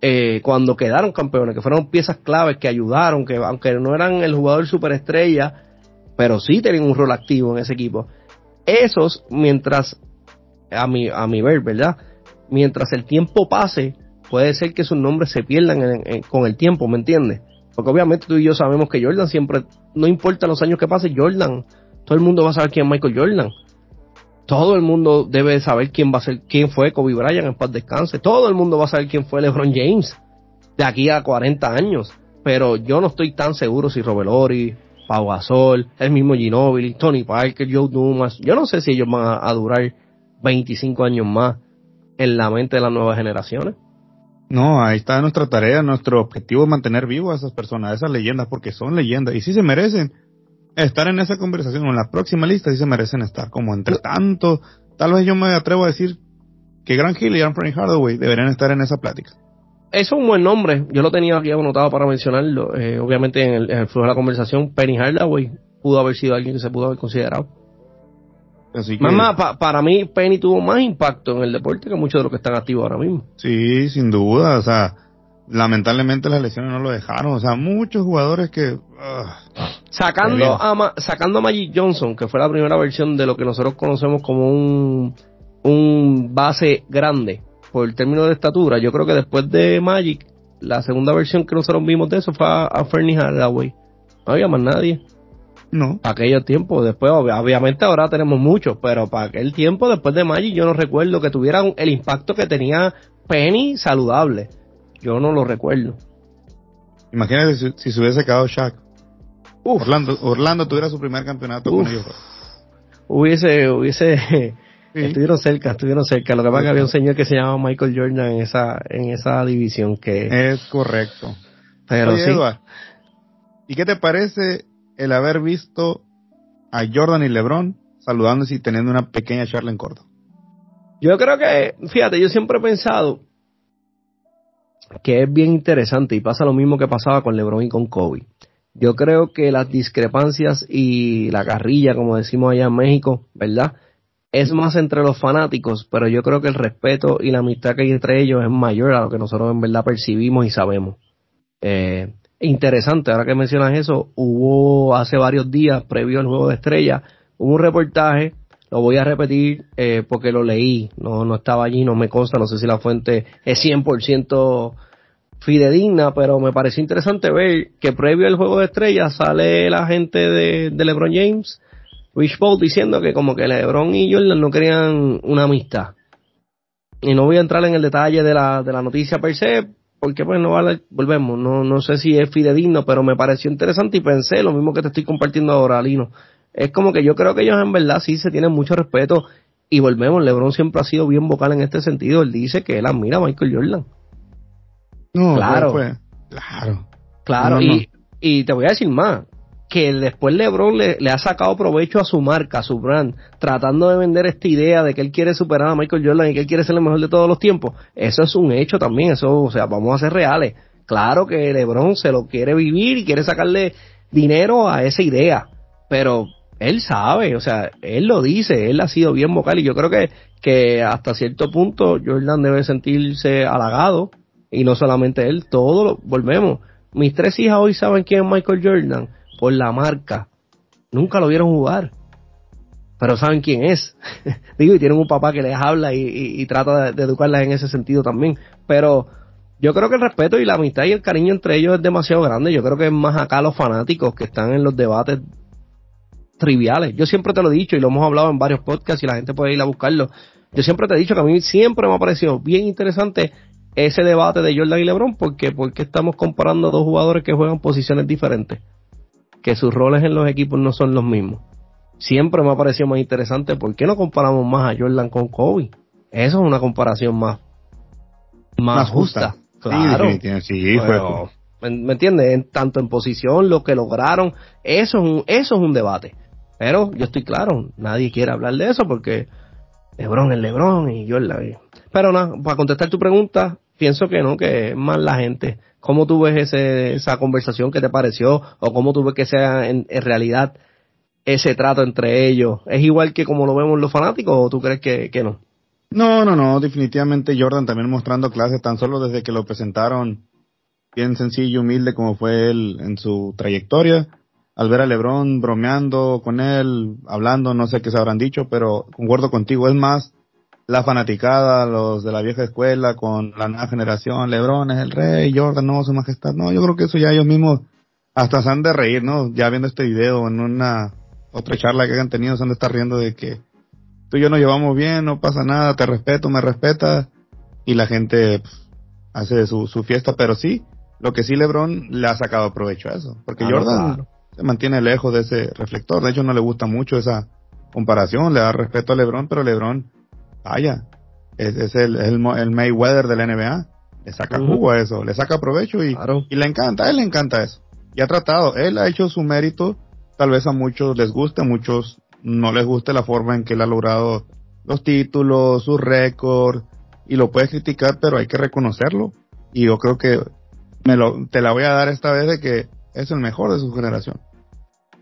Eh, cuando quedaron campeones, que fueron piezas claves que ayudaron, que aunque no eran el jugador superestrella, pero sí tenían un rol activo en ese equipo. Esos, mientras, a mi, a mi ver, ¿verdad? Mientras el tiempo pase, puede ser que sus nombres se pierdan con el tiempo, ¿me entiendes? Porque obviamente tú y yo sabemos que Jordan siempre, no importa los años que pase, Jordan, todo el mundo va a saber quién es Michael Jordan. Todo el mundo debe saber quién va a ser, quién fue Kobe Bryant en paz descanse. Todo el mundo va a saber quién fue LeBron James de aquí a 40 años. Pero yo no estoy tan seguro si Robert Ori, Pau Gasol, el mismo Ginobili, Tony Parker, Joe Dumas, yo no sé si ellos van a, a durar 25 años más en la mente de las nuevas generaciones. No, ahí está nuestra tarea, nuestro objetivo es mantener vivo a esas personas, a esas leyendas, porque son leyendas y sí se merecen estar en esa conversación o en la próxima lista, sí se merecen estar. Como entre tanto, tal vez yo me atrevo a decir que Grant Hill y Anthony Hardaway deberían estar en esa plática. Eso es un buen nombre, yo lo tenía aquí anotado para mencionarlo, eh, obviamente en el, en el, flujo de la conversación, Penny Hardaway pudo haber sido alguien que se pudo haber considerado. Más, para mí, Penny tuvo más impacto en el deporte que muchos de los que están activos ahora mismo. Sí, sin duda. O sea, lamentablemente las lesiones no lo dejaron. O sea, muchos jugadores que. Ah, sacando, a, sacando a Magic Johnson, que fue la primera versión de lo que nosotros conocemos como un, un base grande por el término de estatura, yo creo que después de Magic, la segunda versión que nosotros vimos de eso fue a, a Fernie Hardaway. No había más nadie. No. Para aquellos tiempos, después obviamente ahora tenemos muchos, pero para aquel tiempo después de Magic yo no recuerdo que tuvieran el impacto que tenía Penny saludable. Yo no lo recuerdo. Imagínate si, se hubiese quedado Shaq. Orlando, Orlando tuviera su primer campeonato con ellos. Hubiese, hubiese, estuvieron cerca, estuvieron cerca. Lo que pasa es que había un señor que se llamaba Michael Jordan en esa, en esa división que. Es correcto. Pero sí. ¿y qué te parece el haber visto a Jordan y LeBron saludándose y teniendo una pequeña charla en corto. Yo creo que, fíjate, yo siempre he pensado que es bien interesante y pasa lo mismo que pasaba con LeBron y con Kobe. Yo creo que las discrepancias y la carrilla, como decimos allá en México, ¿verdad? Es más entre los fanáticos, pero yo creo que el respeto y la amistad que hay entre ellos es mayor a lo que nosotros en verdad percibimos y sabemos. Eh, interesante, ahora que mencionas eso, hubo hace varios días, previo al juego de estrella, hubo un reportaje, lo voy a repetir eh, porque lo leí, no, no estaba allí, no me consta, no sé si la fuente es 100% fidedigna, pero me pareció interesante ver que previo al juego de estrella sale la gente de, de LeBron James, Rich Paul, diciendo que como que LeBron y Jordan no querían una amistad. Y no voy a entrar en el detalle de la, de la noticia per se, porque pues no vale, volvemos, no, no sé si es fidedigno, pero me pareció interesante y pensé lo mismo que te estoy compartiendo ahora, Lino. Es como que yo creo que ellos en verdad sí se tienen mucho respeto y volvemos, LeBron siempre ha sido bien vocal en este sentido, él dice que él admira a Michael Jordan. No, claro. Pues, claro. Claro, y, Y te voy a decir más, que después LeBron le, ha sacado provecho a su marca, a su brand, tratando de vender esta idea de que él quiere superar a Michael Jordan y que él quiere ser el mejor de todos los tiempos. Eso es un hecho también, eso, o sea, vamos a ser reales. Claro que LeBron se lo quiere vivir y quiere sacarle dinero a esa idea, pero él sabe, o sea, él lo dice, él ha sido bien vocal y yo creo que, que hasta cierto punto Jordan debe sentirse halagado y no solamente él, todos lo, volvemos. Mis tres hijas hoy saben quién es Michael Jordan por la marca. Nunca lo vieron jugar, pero saben quién es. Digo, y tienen un papá que les habla y, trata de, educarlas en ese sentido también. Pero yo creo que el respeto y la amistad y el cariño entre ellos es demasiado grande. Yo creo que es más acá los fanáticos que están en los debates triviales. Yo siempre te lo he dicho y lo hemos hablado en varios podcasts y la gente puede ir a buscarlo. Yo siempre te he dicho que a mí siempre me ha parecido bien interesante ese debate de Jordan y LeBron porque porque estamos comparando dos jugadores que juegan posiciones diferentes que sus roles en los equipos no son los mismos. Siempre me ha parecido más interesante, ¿por qué no comparamos más a Jordan con Kobe? Eso es una comparación más, más, justa. Claro. Sí, ¿Me, entiendes? tanto en posición, lo que lograron, eso es, un, eso es un debate. Pero yo estoy claro, nadie quiere hablar de eso porque Lebron es Lebron y Jordan. Pero nada, para contestar tu pregunta, pienso que no, que es más la gente ¿Cómo tú ves ese, esa conversación que te pareció? ¿O cómo tú ves que sea en, realidad ese trato entre ellos? ¿Es igual que como lo vemos los fanáticos o tú crees que, que no? No, no, no, definitivamente Jordan también mostrando clases tan solo desde que lo presentaron bien sencillo, humilde como fue él en su trayectoria. Al ver a Lebron bromeando con él, hablando, no sé qué se habrán dicho, pero concuerdo contigo, es más la fanaticada, los de la vieja escuela con la nueva generación, Lebron es el rey, Jordan no, su majestad, no, yo creo que eso ya ellos mismos hasta se han de reír, ¿no? Ya viendo este video en una otra charla que hayan tenido, se han de estar riendo de que tú y yo nos llevamos bien, no pasa nada, te respeto, me respeta. Y la gente pues, hace su, su fiesta, pero sí, lo que sí Lebron le ha sacado provecho a eso, porque Jordan se mantiene lejos de ese reflector, de hecho no le gusta mucho esa comparación, le da respeto a Lebron, pero Lebron vaya, es, es el, el, el, Mayweather de la NBA. Le saca jugo a eso, le saca provecho y, y le encanta, a él le encanta eso. Y ha tratado, él ha hecho su mérito, tal vez a muchos les guste, a muchos no les guste la forma en que él ha logrado los títulos, su récord, y lo puedes criticar, pero hay que reconocerlo. Y yo creo que me lo, te la voy a dar esta vez de que es el mejor de su generación.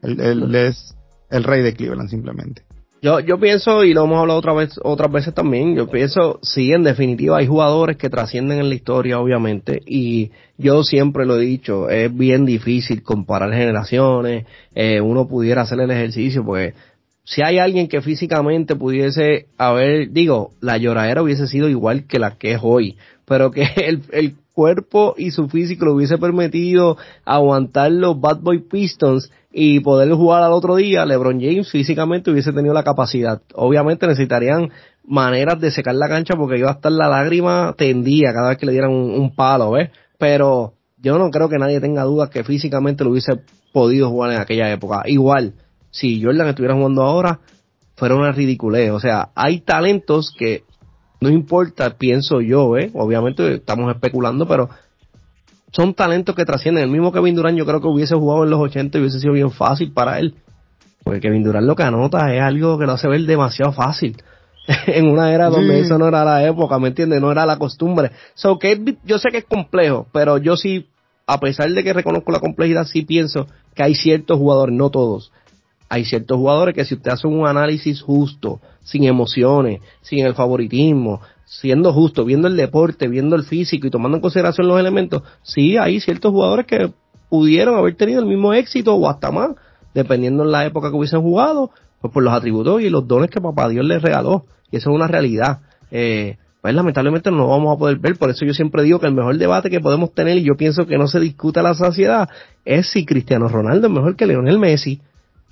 Él, él es el rey de Cleveland simplemente. Yo, yo pienso, y lo hemos hablado otra vez, otras veces también, yo pienso, sí, en definitiva hay jugadores que trascienden en la historia, obviamente, y yo siempre lo he dicho, es bien difícil comparar generaciones, eh, uno pudiera hacer el ejercicio, pues si hay alguien que físicamente pudiese haber, digo, la lloradera hubiese sido igual que la que es hoy, pero que el, el cuerpo y su físico lo hubiese permitido aguantar los Bad Boy Pistons y poder jugar al otro día, LeBron James físicamente hubiese tenido la capacidad. Obviamente necesitarían maneras de secar la cancha porque iba a estar la lágrima tendía cada vez que le dieran un, palo, ¿ves? Pero yo no creo que nadie tenga dudas que físicamente lo hubiese podido jugar en aquella época. Igual, si Jordan estuviera jugando ahora, fuera una ridiculez. O sea, hay talentos que no importa, pienso yo, ¿eh? Obviamente estamos especulando, pero son talentos que trascienden. El mismo Kevin Durant yo creo que hubiese jugado en los 80 y hubiese sido bien fácil para él. Porque Kevin Durant lo que anota es algo que lo hace ver demasiado fácil. en una era donde eso no era la época, ¿me entiendes? No era la costumbre. So, que yo sé que es complejo, pero yo sí, a pesar de que reconozco la complejidad, sí pienso que hay ciertos jugadores, no todos, hay ciertos jugadores que si usted hace un análisis justo, sin emociones, sin el favoritismo, siendo justo, viendo el deporte, viendo el físico y tomando en consideración los elementos, sí hay ciertos jugadores que pudieron haber tenido el mismo éxito o hasta más, dependiendo en la época que hubiesen jugado, pues por los atributos y los dones que papá Dios les regaló. Y eso es una realidad. Eh, pues lamentablemente no lo vamos a poder ver, por eso yo siempre digo que el mejor debate que podemos tener, y yo pienso que no se discuta la saciedad, es si Cristiano Ronaldo es mejor que Leonel Messi.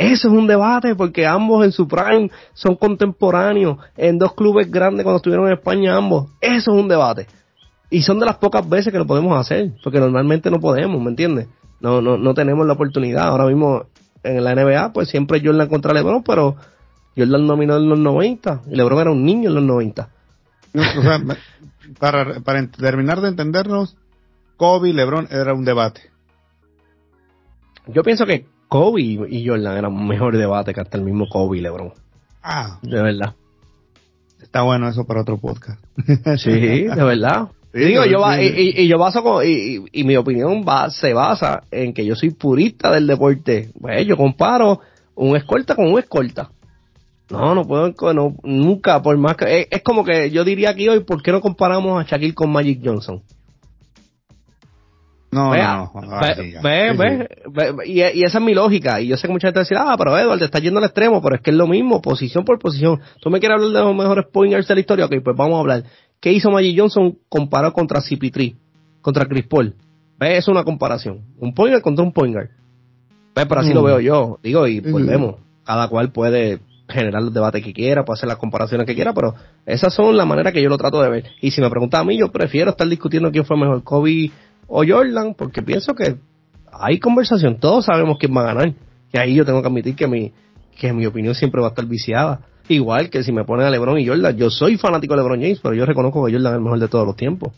Eso es un debate porque ambos en su prime son contemporáneos en dos clubes grandes cuando estuvieron en España ambos. Eso es un debate. Y son de las pocas veces que lo podemos hacer, porque normalmente no podemos, ¿me entiendes? No, no, no tenemos la oportunidad. Ahora mismo en la NBA, pues siempre Jordan contra LeBron, pero Jordan nominó en los 90 y LeBron era un niño en los 90. o sea, para, para terminar de entendernos, Kobe y LeBron era un debate. Yo pienso que Kobe y Jordan eran un mejor debate que hasta el mismo Kobe y LeBron. Ah, De verdad. está bueno eso para otro podcast. Sí, de verdad. Sí, Digo, yo sí. y, y- y yo baso con, y, y- y mi opinión va, se basa en que yo soy purista del deporte. Pues yo comparo un escolta con un escolta. No, no puedo, no, nunca, por más que, es, es como que yo diría aquí hoy, ¿por qué no comparamos a Shaquille con Magic Johnson? No, Vea, no, no. ve, ve, ve, ve, ve, y, y esa es mi lógica. Y yo sé que mucha gente va a decir, ah, pero Edward, te está yendo al extremo, pero es que es lo mismo, posición por posición. Tú me quieres hablar de los mejores pointers de la historia, ok, pues vamos a hablar. ¿Qué hizo Magic Johnson comparado contra CP3, contra Chris Paul? Ve, es una comparación. Un pointer contra un pointer. Ve, pero así Mm. lo veo yo. Digo, y Sí, volvemos. Cada cual puede generar los debates que quiera, puede hacer las comparaciones que quiera, pero esas son la manera que yo lo trato de ver. Y si me preguntas a mí, yo prefiero estar discutiendo quién fue mejor, Kobe o Jordan, porque pienso que hay conversación, todos sabemos quién va a ganar. Y ahí yo tengo que admitir que mi, que mi opinión siempre va a estar viciada. Igual que si me ponen a LeBron y Jordan, yo soy fanático de LeBron James, pero yo reconozco que Jordan es el mejor de todos los tiempos.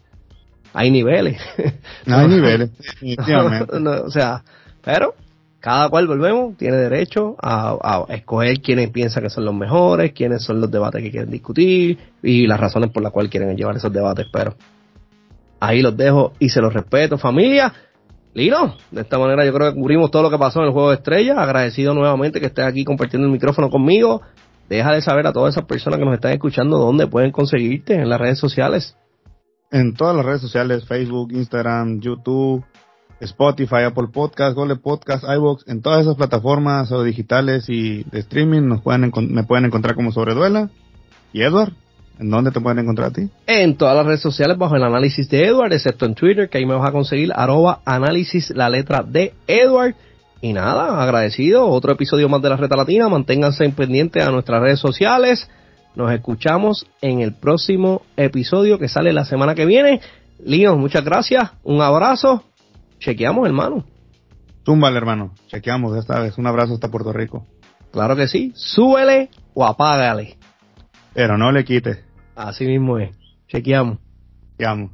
Hay niveles. No hay niveles, definitivamente. No, o sea, pero cada cual volvemos, tiene derecho a, a escoger quiénes piensa que son los mejores, quiénes son los debates que quieren discutir y las razones por las cuales quieren llevar esos debates, pero ahí los dejo y se los respeto, familia. Lino, de esta manera yo creo que cubrimos todo lo que pasó en el juego de estrellas. Agradecido nuevamente que estés aquí compartiendo el micrófono conmigo. Deja de saber a todas esas personas que nos están escuchando dónde pueden conseguirte en las redes sociales. En todas las redes sociales, Facebook, Instagram, YouTube, Spotify, Apple Podcast, Google Podcast, iVoox, en todas esas plataformas o digitales y de streaming nos pueden me pueden encontrar como Sobreduela. Y Edward, ¿en dónde te pueden encontrar a ti? en todas las redes sociales bajo el análisis de Edward, excepto en Twitter, que ahí me vas a conseguir arroba análisis la letra de Edward. Y nada, agradecido, otro episodio más de la Reta Latina, manténganse pendientes a nuestras redes sociales. Nos escuchamos en el próximo episodio que sale la semana que viene. Lino, muchas gracias, un abrazo, chequeamos hermano. Zúmbale, hermano. Chequeamos esta vez. Un abrazo hasta Puerto Rico. Claro que sí, súbele o apágale. Pero no le quites. Así mismo es, chequeamos. Amo.